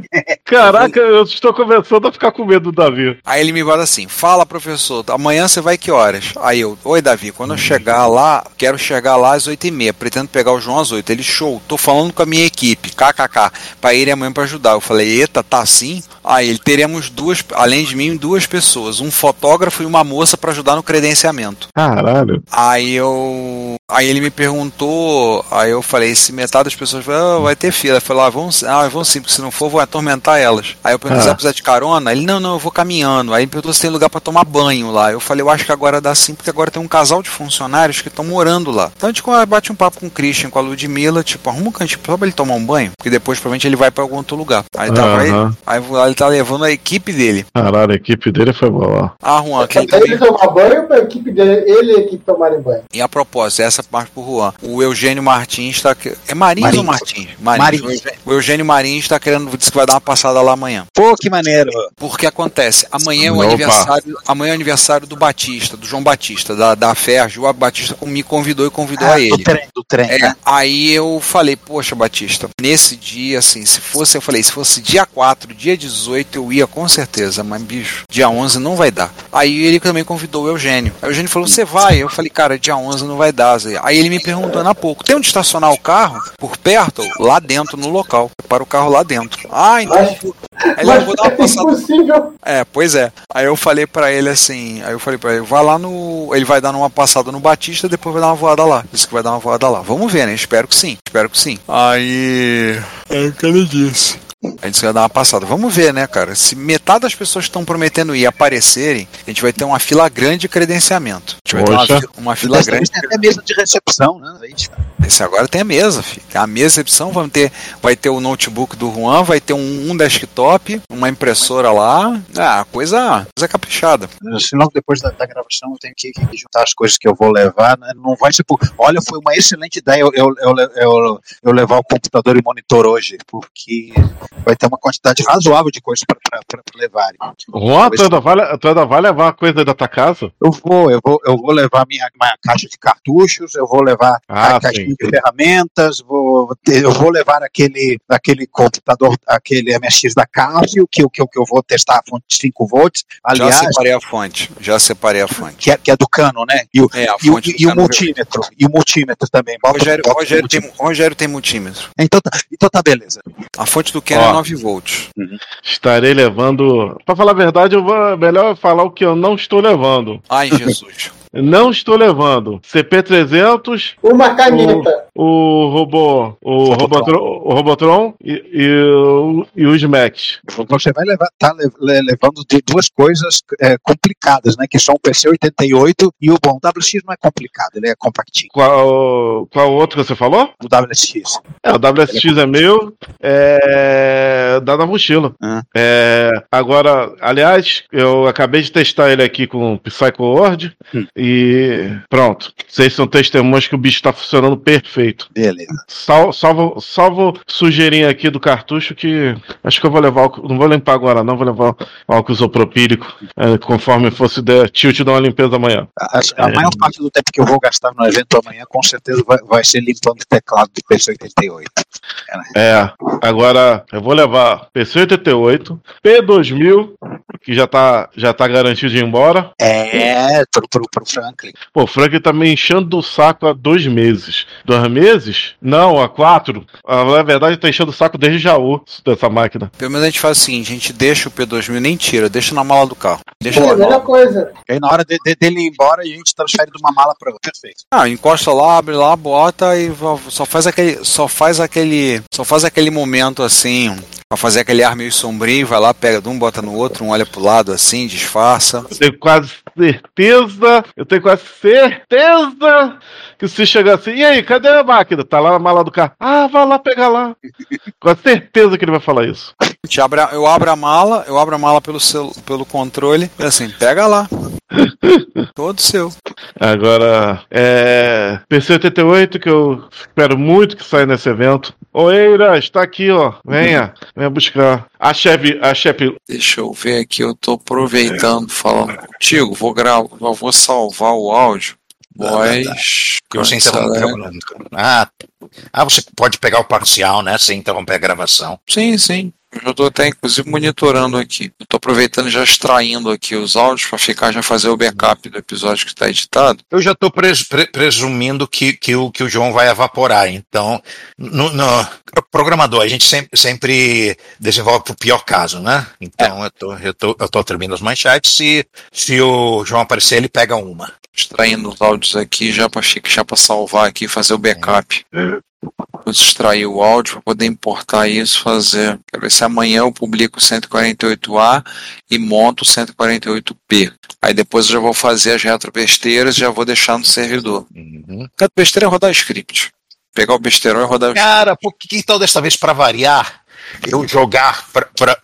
S6: caraca, eu estou começando a ficar com medo do Davi.
S3: Aí ele me fala assim: Fala, professor, amanhã você vai que horas? Aí eu, oi, Davi, quando eu chegar lá, quero chegar lá às 8 e meia. Pretendo pegar o João às 8. Ele, show, tô falando com a minha equipe, kkk, pra ir amanhã pra ajudar. Eu falei, eita, tá assim? Aí ele, teremos duas, além de mim, duas pessoas, um fotógrafo e uma moça pra ajudar no credenciamento.
S6: Caralho.
S3: Aí eu. Aí ele me perguntou, aí eu falei, se metade das pessoas falaram, ah, vai ter fila. Eu falei, ah, vão, ah, vão sim, porque se não for, vou atormentar elas. Aí eu perguntei,
S6: Ah.
S3: você vai precisar de carona? Ele, não, não, eu vou caminhando. Aí ele perguntou se tem lugar pra tomar banho lá. Eu falei, eu acho que agora dá sim, porque agora tem um casal de funcionários que estão morando lá. Então a gente bate um papo com o Christian, com a Ludmilla, tipo, arruma um cantinho só pra ele tomar um banho, porque depois provavelmente ele vai pra algum outro lugar. Aí, tá, aí, aí ele tá levando a equipe dele.
S6: Caralho, a equipe dele foi boa.
S3: Ah, Juan, quem também
S4: ele tomar banho pra equipe dele, ele e a equipe tomarem banho.
S3: E a propósito, essa parte pro Juan. O Eugênio Martins está. É Marins, ou Martins?
S7: Marins.
S3: O Eugênio- O Eugênio Marins está querendo. Disse que vai dar uma passada lá amanhã.
S7: Pô, que maneiro.
S3: Porque acontece, amanhã é o
S6: Opa.
S3: aniversário. Amanhã é o aniversário do Batista, do João Batista, da, da Ferj. O Batista me convidou e convidou
S7: Ah,
S3: a
S7: do
S3: ele.
S7: trem, do trem.
S3: É,
S7: né?
S3: aí eu falei, poxa, Batista, nesse dia, assim, se fosse, eu falei, se fosse dia 4, dia 18, eu ia com certeza, mas bicho, dia 11 não vai dar. Aí ele também convidou o Eugênio. Aí o Eugênio falou, você vai? Eu falei, cara, dia 11 não vai dar. Zé. Aí ele me perguntou há pouco, tem onde estacionar o carro? Por perto? Lá dentro, no local. Para o carro lá dentro. Ah, então.
S4: Acho,
S3: Aí ele
S4: Mas
S3: vou dar uma
S4: é
S3: passada.
S4: impossível.
S3: É, pois é. Aí eu falei pra ele assim, aí eu falei pra ele, vai lá no. Ele vai dar uma passada no Batista, depois vai dar uma voada lá. Disse que vai dar uma voada lá. Vamos ver, né? Espero que sim. Espero que sim. Aí. É o que ele disse. A gente vai dar uma passada. Vamos ver, né, cara? Se metade das pessoas que estão prometendo ir aparecerem, a gente vai ter uma fila grande de credenciamento. A gente vai ter uma, uma fila grande.
S7: tem até mesa de recepção, né? Aí,
S3: Esse agora tem a mesa, filho. A mesa recepção vai ter, vai ter o notebook do Juan, vai ter um, um desktop, uma impressora lá. Ah, coisa, coisa caprichada.
S7: Se logo depois da, da gravação eu tenho que, que juntar as coisas que eu vou levar, né? não vai ser por. Olha, foi uma excelente ideia eu, eu, eu, eu, eu levar o computador e monitor hoje, porque vai ter uma quantidade razoável de coisas para levar.
S6: Juan, tu ainda, vai, tu ainda vai levar a coisa da tua casa?
S7: Eu vou, eu vou, eu vou levar minha, minha caixa de cartuchos, eu vou levar
S6: Ah,
S7: a caixinha de ferramentas, vou eu vou levar aquele, aquele computador, aquele MSX da Casio, que, que, eu- que eu vou testar a fonte de 5 volts, aliás,
S3: Já separei a fonte. Já separei a fonte.
S7: que é, que é do cano, né? E o,
S3: É, a
S7: e o,
S3: fonte do
S7: e o multímetro, e o multímetro também. Bota,
S3: Rogério,
S7: bota o
S3: Rogério, tem,
S7: multímetro.
S3: Rogério tem multímetro.
S7: Então, tá, então tá beleza.
S3: A fonte do Canon
S6: Ó.
S3: é 9 volts.
S6: Estarei levando. Pra falar a verdade, eu vou. Melhor falar o que eu não estou levando.
S3: Ai, Jesus.
S6: Não estou levando CP300,
S4: Uma caneta.
S6: o robô, o Robotron, o Robotron e, e, o- e os Max.
S7: Você vai levar, tá le- le- levando de duas coisas é, complicadas, né? Que são o PC88 e o bom. O WX não é complicado, ele é compactinho.
S6: Qual, qual outro que você falou?
S7: O WX.
S6: É, o WSX é meu, é da da mochila.
S7: Ah.
S6: É, agora, aliás, eu acabei de testar ele aqui com o Psycho Word
S7: Hum.
S6: E pronto. Vocês são testemunhas que o bicho tá funcionando perfeito.
S7: Beleza.
S6: Sal, salvo, salvo sujeirinha aqui do cartucho que acho que eu vou levar, álcool- não vou limpar agora não, vou levar álcool isopropílico, é, conforme fosse der tilt dar uma limpeza amanhã.
S7: A, a
S6: É.
S7: maior parte do tempo que eu vou gastar no evento amanhã, com certeza, vai, vai ser limpando o teclado do PC88.
S6: É, agora eu vou levar PC88, P2000, que já tá, já tá garantido de ir embora.
S7: É, pro, pro, pro Franklin.
S6: Pô, o Frank tá me enchendo o saco há dois meses. Dois meses? Não, há quatro. Ah, Na verdade, tá enchendo o saco desde Jaú dessa máquina.
S3: Pelo menos a gente faz o seguinte: a gente deixa o P2000, nem tira, deixa na mala do carro. Deixa
S4: É a
S3: na mala.
S4: coisa.
S7: E aí, na hora de, de- dele ir embora, a gente transfere de uma mala para outra. Perfeito.
S3: Ah, encosta lá, abre lá, bota e só faz aquele, só faz aquele, só faz aquele momento assim, pra fazer aquele ar meio sombrio, vai lá, pega de um, bota no outro, um olha pro lado assim, disfarça.
S6: Eu tenho quase certeza, eu tenho quase certeza que se chegar assim, e aí, cadê a máquina? Tá lá na mala do carro. Ah, vai lá pegar lá. Com certeza que ele vai falar isso.
S3: Eu abro a mala, eu abro a mala pelo, celu, pelo controle, e assim, pega lá. Todo seu.
S6: Agora, é. PC88, que eu espero muito que saia nesse evento. Oeira, está aqui, ó. Venha, venha buscar. A chefe, a chefe.
S3: Deixa eu ver aqui, eu tô aproveitando, falando contigo, vou gravar, vou salvar o áudio. Voz.
S8: Que você interrompeu. Ah, ah, você pode pegar o parcial, né? Sem interromper a gravação.
S3: Sim, sim. Eu já tô até inclusive monitorando aqui. Tô aproveitando e já extraindo aqui os áudios para ficar já fazer o backup do episódio que está editado.
S8: Eu já estou presumindo que, que, o, que o João vai evaporar. Então, no, no programador, a gente sempre, sempre desenvolve para o pior caso, né? Então, eu, tô, eu, tô, eu tô terminando as manchetes. Se, se o João aparecer, ele pega uma.
S3: Extraindo os áudios aqui já para já para salvar aqui e fazer o backup. Vou extrair o áudio para poder importar isso, fazer. Quero ver se amanhã eu publico o 148A e monto o 148P. Aí depois eu já vou fazer as retrobesteiras e já vou deixar no servidor.
S8: Uhum.
S3: Cada besteira é rodar script. Pegar o besteirão e rodar o
S8: Cara, por que então desta vez para variar? Eu jogar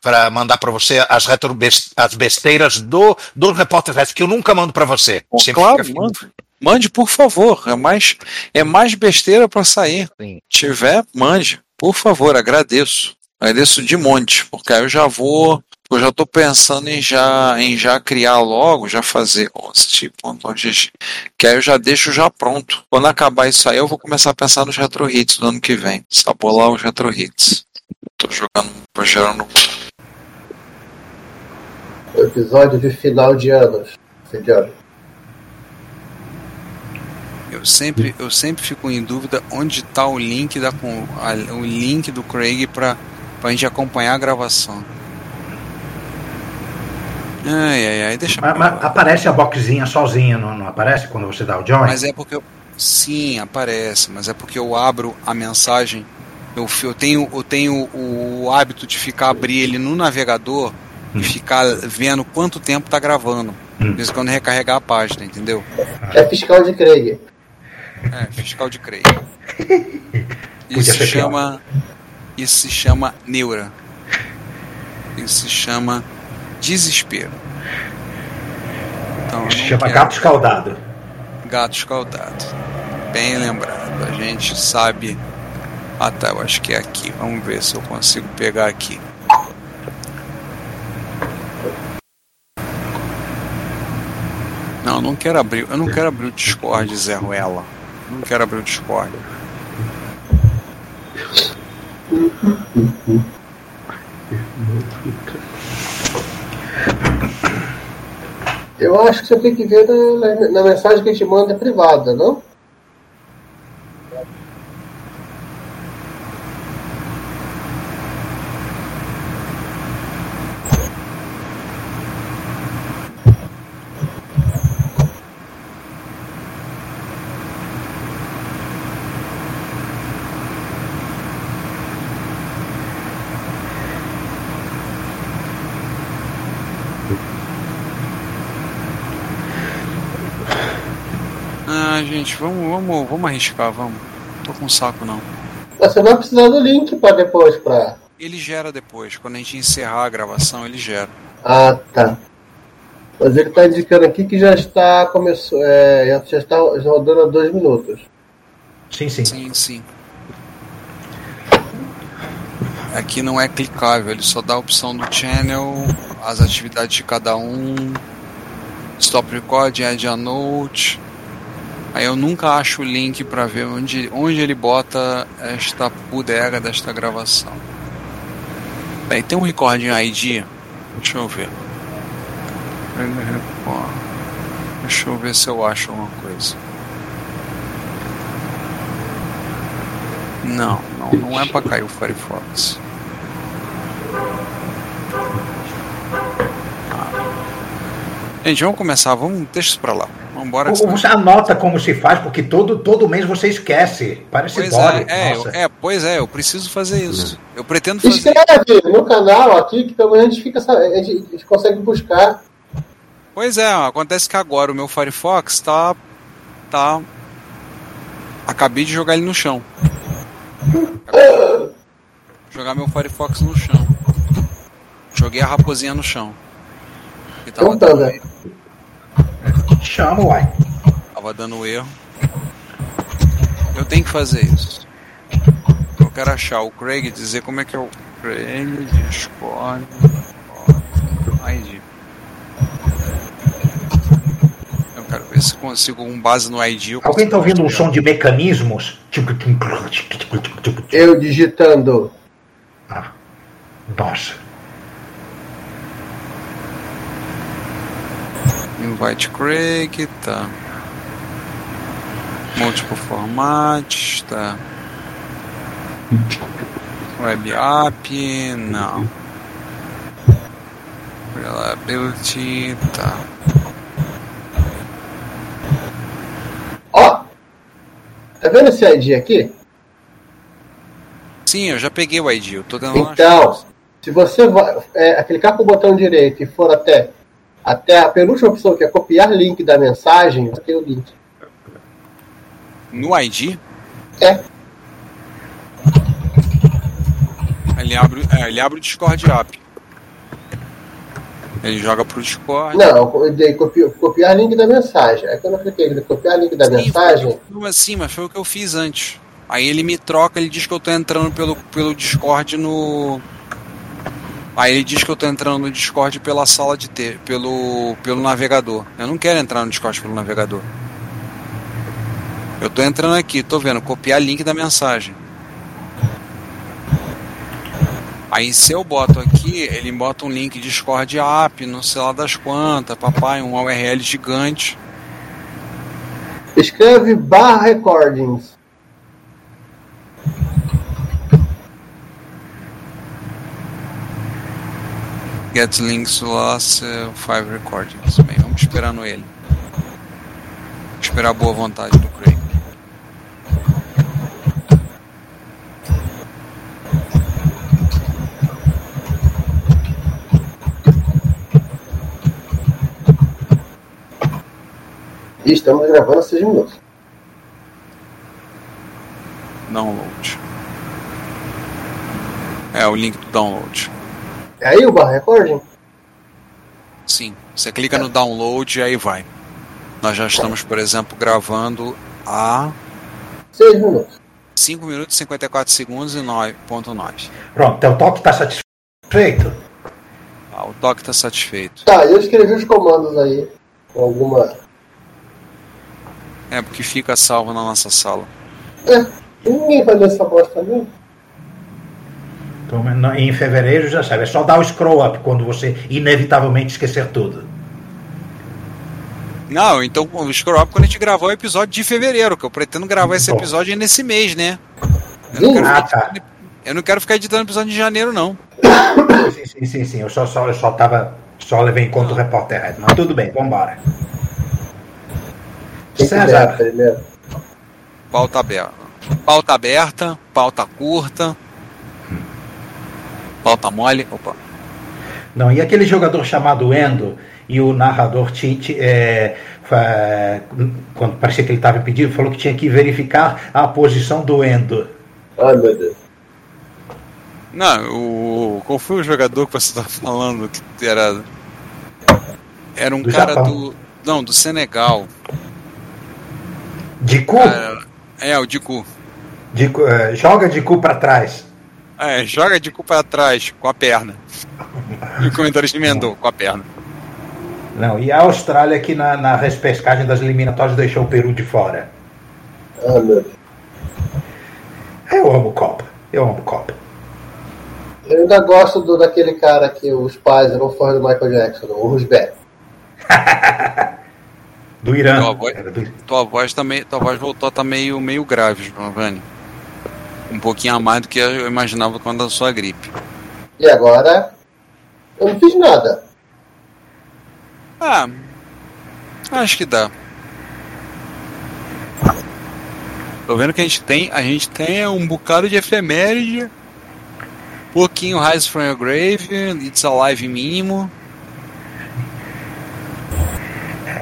S8: para mandar para você as, retro as besteiras do, do repórter que eu nunca mando para você.
S3: Pô, claro, mande. Mande, por favor. É mais, é mais besteira para sair.
S8: Sim.
S3: Tiver, mande. Por favor, agradeço. Agradeço de monte, porque aí eu já vou. Eu já estou pensando em já, em já criar logo, já fazer host.gg, que aí eu já deixo já pronto. Quando acabar isso aí, eu vou começar a pensar nos retro hits do ano que vem. Sabolar os retro hits. Tô jogando, tô gerando.
S4: Episódio de final de anos. Entendeu?
S3: Eu sempre, eu sempre fico em dúvida onde está o link da o link do Craig para a gente acompanhar a gravação. Ai, ai, ai, deixa
S9: Mas, mas aparece a boxinha sozinha, não, não aparece quando você dá o join?
S3: Mas é porque eu... Sim, aparece, mas é porque eu abro a mensagem. Eu, eu, tenho, eu tenho o hábito de ficar abrir ele no navegador e ficar vendo quanto tempo tá gravando. Vez em quando recarregar a página, entendeu?
S10: É fiscal de Craig.
S3: É, fiscal de.
S9: Podia
S3: Isso se chama. Isso se chama neura. Isso se chama desespero. Então, eu não
S9: Chama
S3: quero-
S9: gato escaldado.
S3: Gato escaldado. Bem lembrado. A gente sabe. Ah tá, eu acho que é aqui. Vamos ver se eu consigo pegar aqui. Não, eu não quero abrir. Eu não quero abrir o Discord, Zé Ruela. Não quero abrir o Discord.
S10: Eu acho que você tem que ver na, na- mensagem que a gente manda privada, não?
S3: Ah, gente, vamos, vamos, vamos arriscar, vamos. Tô com saco não.
S10: Você vai precisar do link para depois pra.
S3: Ele gera depois, quando a gente encerrar a gravação, ele gera.
S10: Ah, tá. Mas ele está indicando aqui que já está começou, é, já está rodando há dois minutos.
S9: Sim, sim.
S3: Sim, sim. Aqui não é clicável, ele só dá a opção do channel, as atividades de cada um, stop record, add a note. Aí eu nunca acho o link para ver onde, onde ele bota esta bodega desta gravação. Tem um recording ID. Deixa eu ver. Deixa eu ver se eu acho alguma coisa. Não, não, não é pra cair o Firefox. Ah. Gente, vamos começar, vamos, deixa isso pra lá.
S9: Ou Você anota como se faz, porque todo, todo mês você esquece. Parece
S3: Pois
S9: Dory.
S3: é, é,
S9: Nossa.
S3: eu- é, pois é, eu preciso fazer isso. Eu pretendo fazer.
S10: Escreve no canal aqui que pelo menos a gente, fica, a gente, consegue buscar.
S3: Pois é, acontece que agora o meu Firefox tá. tá. Acabei de jogar ele no chão. Acabei jogar meu Firefox no chão. Joguei a raposinha no chão. E tava,
S10: Então,
S3: dando,
S9: Chama, uai.
S3: tava dando erro. Eu tenho que fazer isso. Eu quero achar o Craig e dizer como é que é o Craig Discord ID. Eu quero ver se consigo com base no ID.
S9: Alguém tá ouvindo um som de mecanismos?
S10: Eu digitando.
S9: Ah, Nossa.
S3: Invite Craig, tá. Múltiplo formats, tá. Web app, não. Reliability, tá.
S10: Ó! Tá vendo esse ID aqui?
S3: Sim, eu já peguei o ID, eu tô achar.
S10: Então, se você vai, é, clicar com o botão direito e for até, até a penúltima opção, que é copiar link da mensagem, você tem o link.
S3: No ID,
S10: É,
S3: ele abre, é, ele abre o Discord app. Ele joga pro Discord.
S10: não, eu dei copi- copiar link da mensagem. Aí quando eu cliquei em copiar link da
S3: Sim,
S10: mensagem,
S3: foi- sim, mas foi o que eu fiz antes. Aí ele me troca, ele diz que eu tô entrando pelo, pelo Discord no. Aí ele diz que eu tô entrando no Discord pela sala de ter, pelo, pelo navegador. Eu não quero entrar no Discord pelo navegador. Eu tô entrando aqui, tô vendo, copiar link da mensagem. Aí se eu boto aqui, ele bota um link Discord app, não sei lá das quantas, papai, um URL gigante.
S10: escreve barra recordings.
S3: Get links to last uh, five recordings. Bem, vamos esperar no ele. Esperar a boa vontade do Craig.
S4: E estamos gravando há 6 minutos.
S3: Download. É o link do download.
S4: É aí o barra recording?
S3: Sim, você clica no download e aí vai. Nós já estamos, por exemplo, gravando a
S4: 6 minutos.
S3: 5 minutos e 54 segundos e 9.9.
S9: Pronto, teu toque está satisfeito?
S3: Ah, o Doc está satisfeito.
S4: Tá, eu escrevi os comandos aí. Com alguma.
S3: É, porque fica salvo na nossa sala.
S4: É, ninguém vai ler essa bosta ali.
S9: Então, em fevereiro já sabe, é só dar o scroll up quando você inevitavelmente esquecer tudo.
S3: Não, então o Scroll Up quando a gente gravou o episódio de fevereiro, que eu pretendo gravar esse episódio nesse mês, né? Eu não, quero
S9: Ah,
S3: ficar,
S9: tá.
S3: editando- eu não quero ficar editando episódio de janeiro, não.
S9: Sim, sim, sim, sim. Eu só, só, eu só tava. Só levei em conta o repórter Red. Mas tudo bem, vambora.
S4: Quem
S9: César.
S3: Pauta aberta. Pauta aberta, pauta curta. Pauta mole. Opa.
S9: não, e aquele jogador chamado Endo e o narrador Tite, é, quando parecia que ele estava impedido, falou que tinha que verificar a posição do Endo.
S4: Ai meu Deus.
S3: Não, o. Qual foi o jogador que você estava falando que era. Era um
S9: Do
S3: cara
S9: Japão.
S3: do. Não, do Senegal.
S9: De cu,
S3: Cara, é, o Diku.
S9: de cu- é, joga de cu para trás.
S3: É, joga de cu pra trás com a perna. E o comentarista emendou com a perna.
S9: Não, e a Austrália que na, na repescagem das eliminatórias deixou o Peru de fora.
S4: Meu Deus.
S9: Eu amo Copa. Eu amo Copa.
S4: Eu ainda gosto do, daquele cara que os pais eram fãs do Michael Jackson, o Rusbeck.
S9: Do Irã.
S3: Tua voz,
S9: do-
S3: tua voz, meio, tua voz voltou a tá meio, meio grave, Giovanni. Um pouquinho a mais do que eu imaginava quando a sua gripe.
S4: E agora, eu não fiz nada.
S3: Ah, acho que dá. Tô vendo que a gente tem, a gente tem um bocado de efeméride. Pouquinho Rise from Your Grave, It's Alive mínimo.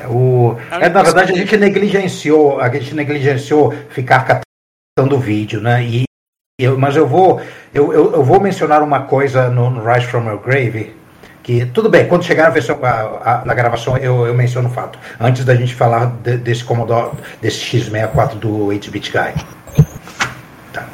S9: O, é, na verdade, a gente negligenciou, a gente negligenciou ficar catando vídeo, né? E eu, mas eu vou, eu, eu, eu vou mencionar uma coisa no, no Rise from Your Grave, que tudo bem, quando chegar a versão na gravação eu, eu menciono o fato. Antes da gente falar de- desse Commodore, desse X64 do 8-bit guy. Tá.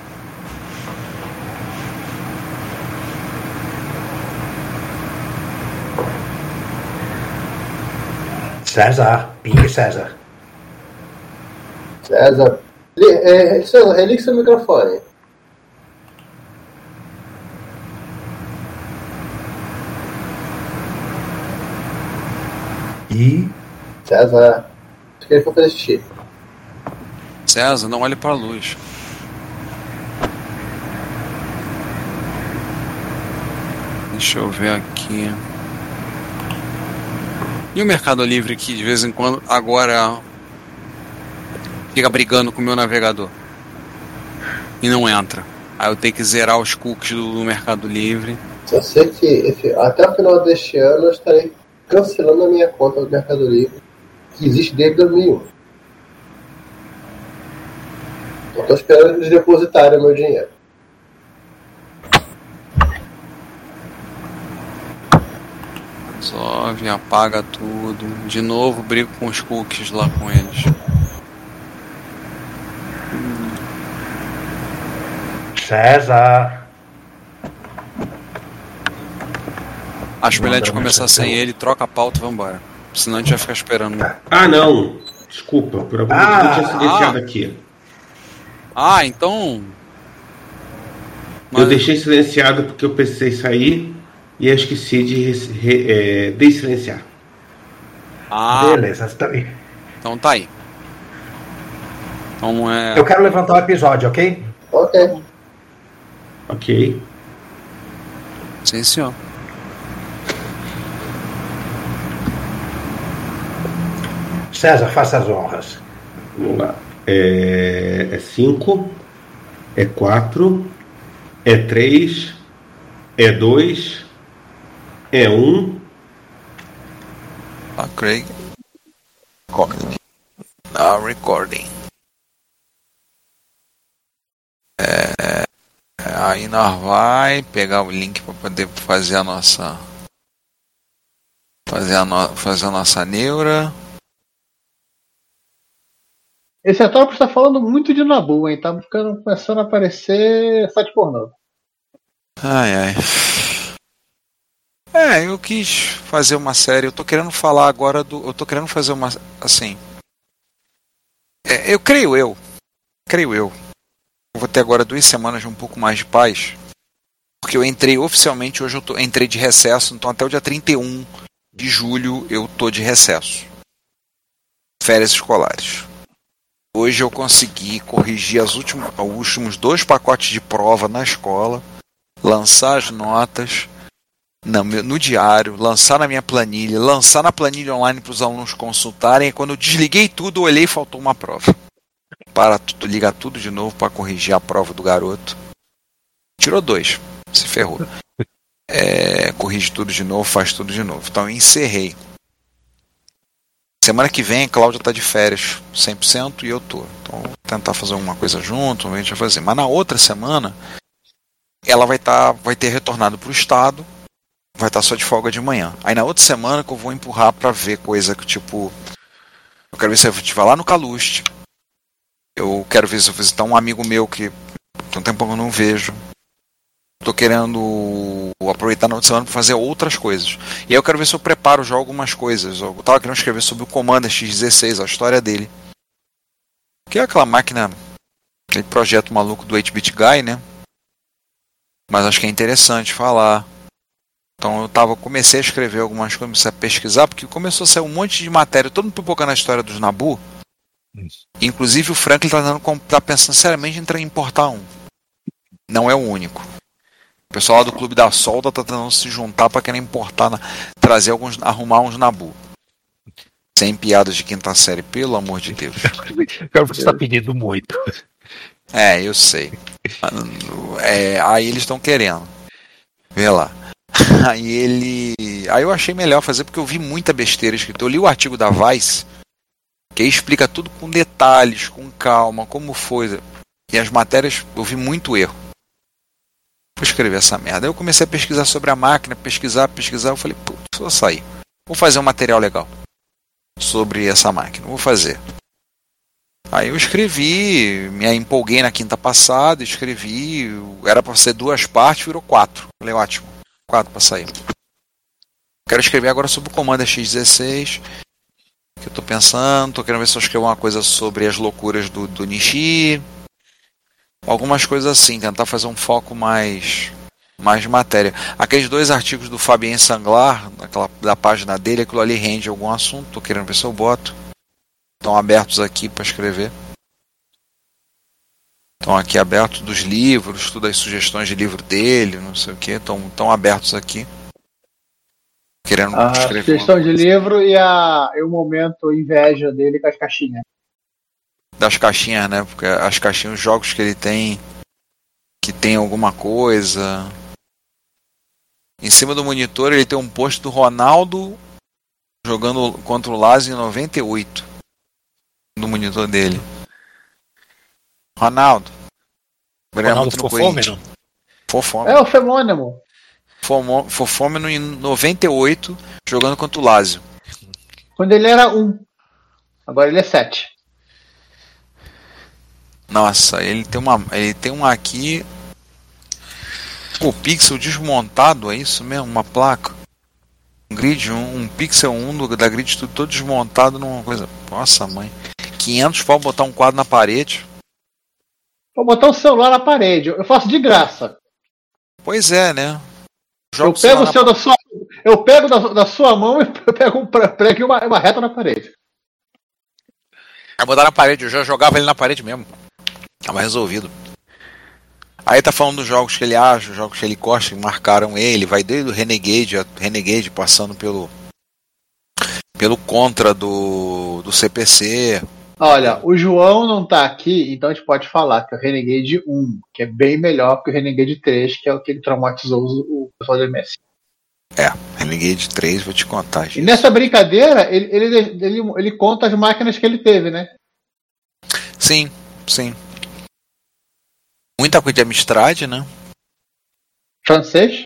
S9: César, Ping César.
S4: César. Li- É, religa seu microfone.
S9: E
S4: César. Acho que ele foi fazer xixi.
S3: César, não olhe pra luz. Deixa eu ver aqui. E o Mercado Livre que de vez em quando agora fica brigando com o meu navegador e não entra. Aí eu tenho que zerar os cookies do, do Mercado Livre.
S4: Só sei que esse- até o final deste ano eu estarei cancelando a minha conta do Mercado Livre, que existe desde 2001. Eu tô esperando eles depositarem o meu dinheiro.
S3: Resolve, apaga tudo. De novo brigo com os cookies lá com eles.
S9: César.
S3: Acho melhor a gente começar sem ele, troca a pauta e vambora. Senão a gente vai ficar esperando.
S11: Ah, não. Desculpa, por algum motivo eu tinha
S3: Ah,
S11: silenciado
S3: ah.
S11: aqui.
S3: Ah, então.
S11: Eu deixei silenciado porque eu precisei sair e eu esqueci de re- é, desilenciar.
S3: Ah,
S9: Beleza, tá aí.
S3: então tá aí. Então é.
S9: Eu quero levantar o episódio, ok?
S4: Ok.
S11: Ok.
S3: Sim, senhor.
S9: César, faça as honras.
S11: Vamos lá. É 5, é 4, é 3, é 2, é 1.
S3: Ah, Craig. Recording. Now recording. É, aí nós vai pegar o link para poder fazer a nossa fazer a, no, fazer a nossa neura.
S4: Esse Etrópolis está falando muito de Nabu, hein? Tá ficando, começando a aparecer site pornô.
S3: Ai ai. É, eu quis fazer uma série. Eu tô querendo falar agora do. Eu tô querendo fazer uma. Assim. É, eu creio eu. Creio eu. eu. Vou ter agora duas semanas de um pouco mais de paz. Porque eu entrei oficialmente, hoje eu tô, entrei de recesso, então até o dia 31 de julho eu tô de recesso. Férias escolares. Hoje eu consegui corrigir os últimos dois pacotes de prova na escola, lançar as notas no, no diário, lançar na minha planilha, lançar na planilha online para os alunos consultarem. E quando eu desliguei tudo, olhei e faltou uma prova. Para tudo, ligar tudo de novo para corrigir a prova do garoto. Tirou dois, se ferrou. É, corrige tudo de novo, faz tudo de novo. Então eu encerrei. Semana que vem, Cláudia tá de férias 100% e eu tô. Então vou tentar fazer alguma coisa junto, a gente vai fazer. Mas na outra semana, ela vai, tá, vai ter retornado para o estado, vai estar tá só de folga de manhã. Aí na outra semana que eu vou empurrar para ver coisa que tipo. Eu quero ver se eu estiver lá no Caluste. Eu quero ver se eu visitar um amigo meu que tem um tempo que eu não vejo. Tô querendo aproveitar na outra semana para fazer outras coisas. E aí eu quero ver se eu preparo já algumas coisas. Eu tava querendo escrever sobre o Commander X16, a história dele. Que é aquela máquina, aquele projeto maluco do 8-bit guy, né? Mas acho que é interessante falar. Então eu tava, comecei a escrever algumas coisas, comecei a pesquisar, porque começou a sair um monte de matéria, todo mundo pipocando a história dos Nabu. Isso. Inclusive o Franklin tá, tá pensando seriamente em importar um. Não é o único. O pessoal lá do Clube da Solda tá tentando se juntar para querer importar, na, trazer alguns, arrumar uns Nabu. Sem piadas de quinta série, pelo amor de Deus.
S8: Cara, você está pedindo muito.
S3: É, eu sei. É, aí eles estão querendo. Vê lá. Aí ele. Aí eu achei melhor fazer porque eu vi muita besteira escrita. Eu li o artigo da Vice, que explica tudo com detalhes, com calma, como foi. E as matérias eu vi muito erro. Vou escrever essa merda. Aí eu comecei a pesquisar sobre a máquina, pesquisar, pesquisar. Eu falei, putz, vou sair. Vou fazer um material legal sobre essa máquina. Vou fazer. Aí eu escrevi, me empolguei na quinta passada, escrevi. Era para ser duas partes, virou quatro. Falei, ótimo. Quatro para sair. Quero escrever agora sobre o Commander X16. Que eu tô pensando, tô querendo ver se eu escrevo uma coisa sobre as loucuras do, do Nishi algumas coisas assim, tentar fazer um foco mais mais de matéria. Aqueles dois artigos do Fabien Sanglar, da página dele, aquilo ali rende algum assunto, tô querendo ver se eu boto. Estão abertos aqui para escrever. Estão aqui abertos dos livros, todas as sugestões de livro dele, não sei o que, estão, estão abertos aqui.
S4: Querendo a escrever. Sugestão de livro e, a, e o momento inveja dele com as caixinhas
S3: das caixinhas, né? Porque as caixinhas, os jogos que ele tem que tem alguma coisa. Em cima do monitor ele tem um post do Ronaldo jogando contra o Lazio em 98 no monitor dele. Ronaldo.
S8: Ronaldo Fofômeno?
S3: Fofômeno.
S4: É o Femônimo.
S3: Fofômeno em 98 jogando contra o Lazio.
S4: Quando ele era um. Agora ele é 7.
S3: Nossa, ele tem uma. Ele tem um aqui. O pixel desmontado, é isso mesmo? Uma placa? Um grid, um, um pixel 1 do, da grid tudo todo desmontado numa coisa. Nossa mãe. 500 pau botar um quadro na parede.
S4: Vou botar um celular na parede. Eu faço de graça.
S3: Pois é, né?
S4: Jogo eu pego o seu da sua, eu pego da, da sua mão e eu pego um prego e uma, uma reta na parede.
S3: Vai botar na parede, eu já jogava ele na parede mesmo. Tava resolvido. Aí tá falando dos jogos que ele acha, os jogos que ele gosta, que marcaram ele. Vai desde o Renegade, a Renegade passando pelo pelo contra do, do CPC.
S4: Olha, o João não tá aqui, então a gente pode falar que é o Renegade 1, que é bem melhor que o Renegade 3, que é o que ele traumatizou o pessoal do MS.
S3: É, Renegade 3, vou te contar.
S4: E
S3: gente.
S4: nessa brincadeira, ele, ele, ele, ele conta as máquinas que ele teve, né?
S3: Sim, sim. Muita coisa de Amstrad, né?
S4: Francês.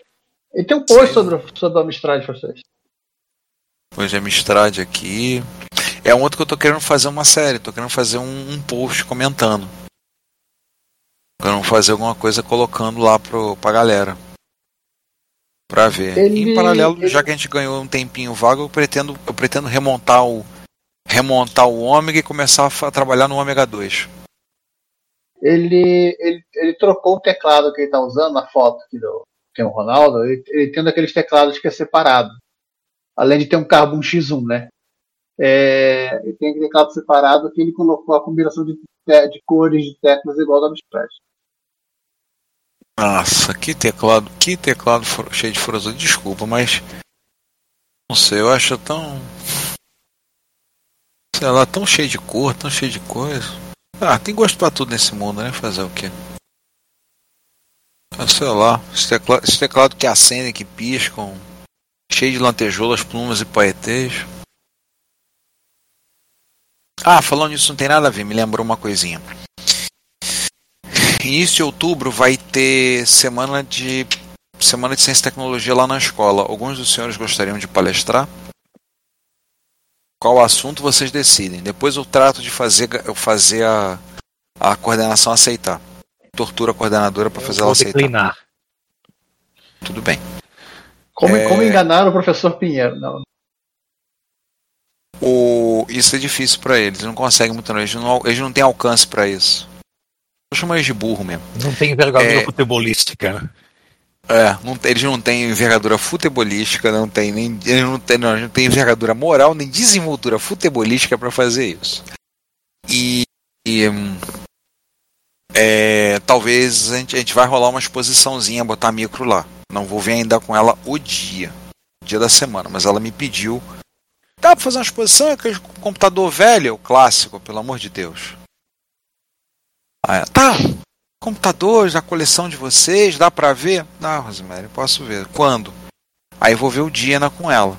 S4: Ele tem um post
S3: Sim.
S4: sobre, sobre Amstrad francês.
S3: Coisa de Amstrad aqui. É um outro que eu tô querendo fazer uma série, tô querendo fazer um, um post comentando. Querendo fazer alguma coisa colocando lá pro, pra galera. Pra ver.
S4: Ele-
S3: em paralelo,
S4: ele-
S3: já que a gente ganhou um tempinho vago, eu pretendo, eu pretendo remontar o. Remontar o Ômega e começar a trabalhar no Ômega 2.
S4: Ele, ele, ele trocou o teclado que ele tá usando na foto aqui do tem o Ronaldo. Ele, ele tem um daqueles teclados que é separado. Além de ter um Carbon X1, né? É, ele tem aquele teclado separado que ele colocou a combinação de, de cores de teclas igual do Amstrad.
S3: Nossa, que teclado, que teclado cheio de furosura. Desculpa, mas. Não sei, eu acho tão. Sei lá, tão cheio de cor, tão cheio de coisa. Ah, tem gosto pra tudo nesse mundo, né? Fazer o quê? Ah, sei lá, esse teclado, esse teclado que acendem, que piscam, cheio de lantejoulas, plumas e paetês. Ah, falando nisso, não tem nada a ver, me lembrou uma coisinha. Início de outubro vai ter semana de semana de ciência e tecnologia lá na escola. Alguns dos senhores gostariam de palestrar? Qual assunto vocês decidem? Depois eu trato de fazer eu fazer a, a coordenação aceitar. Tortura a coordenadora para fazer ela
S12: Vou
S3: aceitar.
S12: declinar.
S3: Tudo bem.
S4: Como,
S3: É.
S4: como enganar o professor Pinheiro? Não,
S3: O, isso é difícil para eles, eles não conseguem muito, não. Eles não, eles não têm alcance para isso. Eu chamo eles de burro mesmo.
S8: Não tem envergadura
S3: É.
S8: futebolística. né?
S3: É, não tem- eles não têm envergadura futebolística, não tem nem eles não têm, não, não têm envergadura moral nem desenvoltura futebolística para fazer isso. E, e, hum, é, talvez a gente, a gente vai rolar uma exposiçãozinha, botar micro lá. Não vou ver ainda com ela o dia, o dia da semana, mas ela me pediu. Dá pra fazer uma exposição? Aquele computador velho, o clássico, pelo amor de Deus. Ah, é, tá, computadores da coleção de vocês, dá pra ver? Dá, Rosemary, posso ver. Quando? Aí vou ver o dia com ela.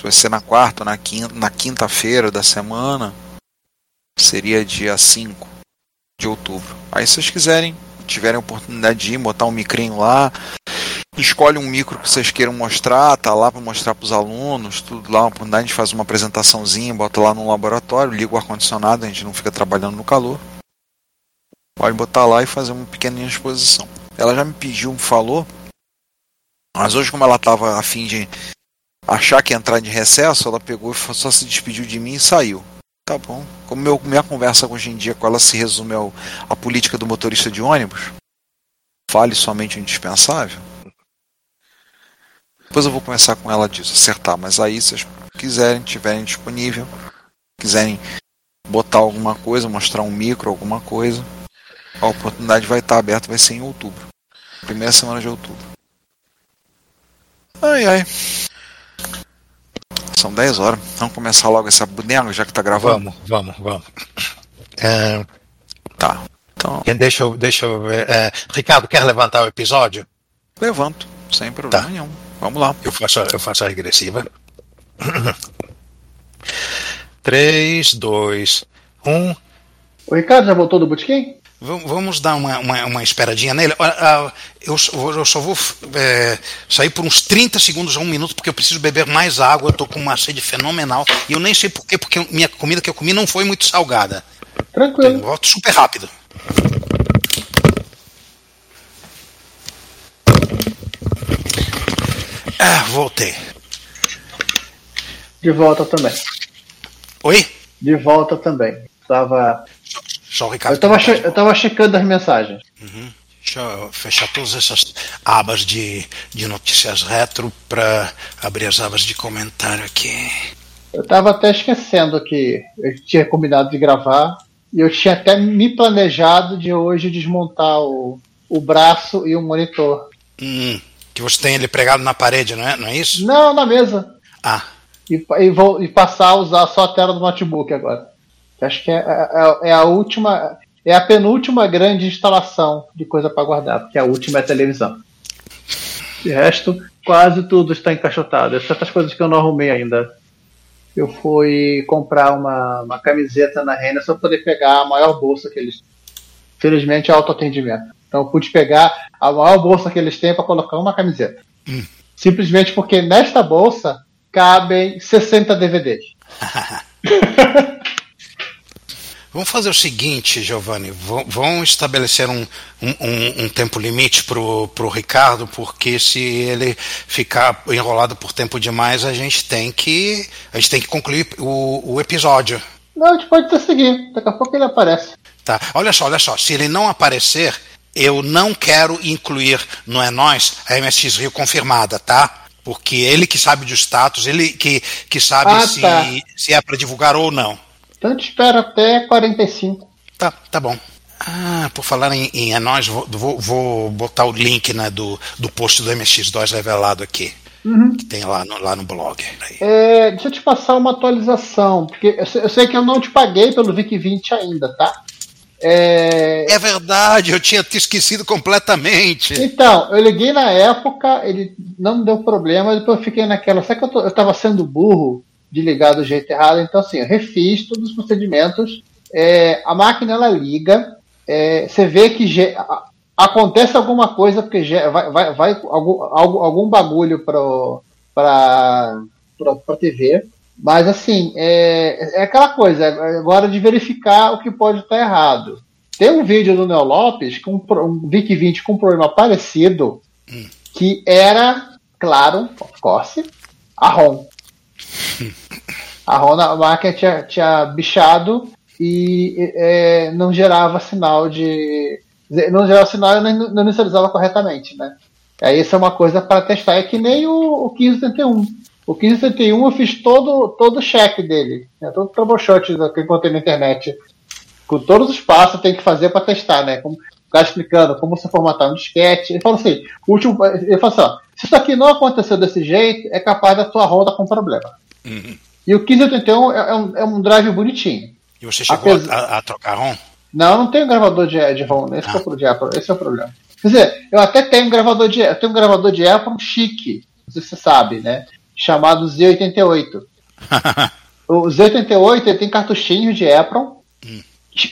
S3: Se vai ser na quarta ou na quinta, na quinta-feira da semana, seria dia 5 de outubro. Aí se vocês quiserem, tiverem oportunidade de ir, botar um micrinho lá, escolhe um micro que vocês queiram mostrar, tá lá para mostrar para os alunos, tudo lá, uma oportunidade, a gente faz uma apresentaçãozinha, bota lá no laboratório, liga o ar-condicionado, a gente não fica trabalhando no calor. Pode botar lá e fazer uma pequena exposição. Ela já me pediu, me falou, mas hoje como ela estava a fim de achar que ia entrar de recesso, ela pegou e só se despediu de mim e saiu. Tá bom. Como meu, minha conversa hoje em dia com ela se resume ao, à política do motorista de ônibus, fale somente o indispensável. Depois eu vou conversar com ela disso, acertar. Mas aí, se vocês quiserem, tiverem disponível, quiserem botar alguma coisa, mostrar um micro, alguma coisa, a oportunidade vai estar aberta, vai ser em outubro. Primeira semana de outubro. Ai ai. São 10 horas. Vamos começar logo essa bodega, já que tá gravando?
S8: Vamos, vamos, vamos. É,
S3: Tá. Então,
S8: quem- deixa eu, deixa eu ver. é, Ricardo, quer levantar o episódio?
S3: levanto. Sem problema
S8: Tá.
S3: nenhum. Vamos lá.
S8: Eu faço, a- eu faço a regressiva. 3, 2, 1.
S4: O Ricardo já voltou do botequim?
S8: Vam- Vamos dar uma, uma, uma esperadinha nele. Ah, Eu, só vou- eu só vou é, sair por uns 30 segundos a um minuto, porque eu preciso beber mais água. Eu tô com uma sede fenomenal. E eu nem sei porquê, porque minha comida que eu comi não foi muito salgada.
S4: Tranquilo.
S8: volto super rápido. Ah, voltei.
S4: De volta também.
S8: Oi?
S4: De volta também. Tava,
S8: Só o Ricardo.
S4: eu, tava che- eu tava checando as mensagens.
S8: Deixa eu fechar todas essas abas de, de notícias retro para abrir as abas de comentário aqui.
S4: Eu tava até esquecendo que eu tinha combinado de gravar. E eu tinha até me planejado de hoje desmontar o, o braço e o monitor.
S8: Hum, que você tem ele pregado na parede, não é, não é isso?
S4: Não, na mesa.
S8: Ah,
S4: e, e, vou, e passar a usar só a tela do notebook agora. Acho que é, é, é a última, é a penúltima grande instalação de coisa para guardar, porque a última é a televisão. De resto, quase tudo está encaixotado. Certas coisas que eu não arrumei ainda. Eu fui comprar uma, uma camiseta na Renner só para poder pegar a maior bolsa que eles. Felizmente é autoatendimento. Então eu pude pegar a maior bolsa que eles têm para colocar uma camiseta.
S8: Hum.
S4: Simplesmente porque nesta bolsa cabem 60 DVDs.
S8: Vamos fazer o seguinte, Giovanni. v- Vamos estabelecer um, um, um- tempo limite pro, pro Ricardo, porque se ele ficar enrolado por tempo demais, a gente tem que. A gente tem que concluir o, o episódio.
S4: Não, a gente pode até seguir. Daqui a pouco ele aparece.
S8: Tá? Olha só, olha só. Se ele não aparecer, eu não quero incluir no É Nós a MSX Rio confirmada, tá? Porque ele que sabe do status, ele que, que sabe
S4: Ah,
S8: se,
S4: tá.
S8: se é para divulgar ou não.
S4: Então a gente espera até 45.
S8: Tá, tá bom. Ah, por falar em, em É Nós, vou, vou, vou botar o link né, do, do post do MX2 revelado aqui.
S4: Uhum.
S8: Que tem lá no, lá no blog.
S4: É, deixa eu te passar uma atualização, porque eu sei, eu sei que eu não te paguei pelo VIC-20 ainda, tá? É,
S8: É verdade, eu tinha te esquecido completamente.
S4: Então, eu liguei na época, ele não deu problema, depois eu fiquei naquela. Sabe que eu, tô, eu tava sendo burro de ligar do jeito errado? Então, assim, eu refiz todos os procedimentos. é, a máquina ela liga, é, você vê que acontece alguma coisa, porque vai, vai, vai algum, algum, bagulho para a TV. Mas, assim, é, é aquela coisa, é agora de verificar o que pode estar errado. Tem um vídeo do Neo Lopes, com um, um VIC-20 com um problema parecido, que era, claro, of course, a ROM. A ROM na máquina tinha, tinha bichado e é, não gerava sinal de. Não gerava sinal e não, não inicializava corretamente, né? Aí isso é uma coisa para testar. É que nem o, o 1571. O 1571 eu fiz todo, todo o check dele, né? todo o troubleshoot que eu encontrei na internet com todos os passos tem que fazer para testar, né? Como cara explicando como você formatar um disquete. Ele falou assim: último, ele falou assim: ó, se isso aqui não aconteceu desse jeito, é capaz da tua roda com problema. E o 1581 é, é um, é um drive bonitinho.
S8: E você chegou
S4: Apesar-
S8: a, a- trocar ROM?
S4: Não, eu não tenho gravador de, de ROM, esse, é o, Apple, esse é o problema. Quer dizer, eu até tenho um gravador de, eu tenho um gravador de Apple chique, não sei se você sabe, né? Chamado Z88. O Z88 ele tem cartuchinho de Apple.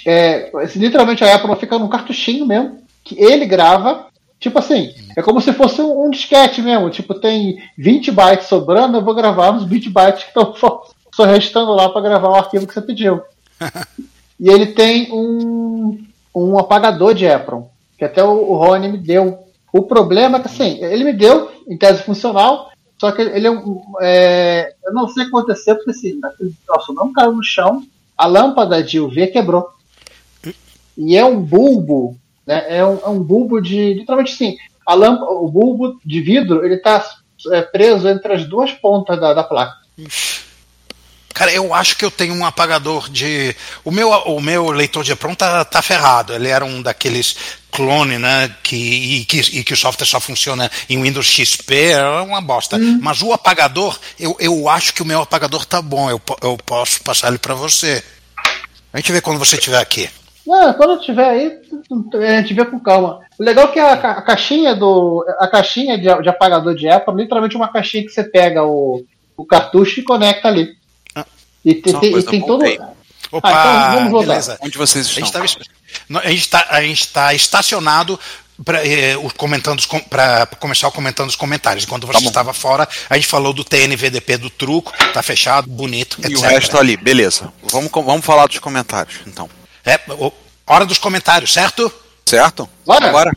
S4: É, literalmente a Apple fica num cartuchinho mesmo, que ele grava. Tipo assim, é como se fosse um, um disquete mesmo. Tipo, tem 20 bytes sobrando, eu vou gravar uns 20 bytes que estão só restando lá para gravar o arquivo que você pediu. E ele tem um, um apagador de Apron, que até o, o Rony me deu. O problema é que assim, ele me deu em tese funcional, só que ele é um. é, eu não sei o que aconteceu, porque assim, aquele troço não caiu no chão, a lâmpada de UV quebrou. E é um bulbo, né? É um, é um bulbo de. Literalmente assim, a lâmpada, o bulbo de vidro, ele tá é, preso entre as duas pontas da, da placa.
S8: Cara, eu acho que eu tenho um apagador de. O meu, o meu leitor de EPROM tá, tá ferrado. Ele era um daqueles clone, né? Que, e, que, e que o software só funciona em Windows XP, é uma bosta. Mas o apagador, eu, eu acho que o meu apagador tá bom. Eu, eu posso passar ele para você. A gente vê quando você estiver aqui.
S4: Não, quando tiver aí, a gente vê com calma. O legal é que a, ca- a caixinha do. A caixinha de, de apagador de Apple é literalmente uma caixinha que você pega o, o cartucho e conecta ali. E tem- e
S3: coisa,
S4: tem todo.
S3: voltei.
S8: Opa,
S4: Ah, então vamos voltar.
S8: beleza.
S3: Onde vocês estão?
S8: A gente está a gente tá estacionado para comentando os com- pra começar comentando os comentários. Enquanto você estava fora, a gente falou do TNVDP do truco, tá fechado, bonito,
S3: E
S8: etc.
S3: o resto ali, beleza. Vamos, vamos falar dos comentários, então.
S8: É, hora dos comentários, certo?
S3: Certo?
S4: Bora.
S3: Agora?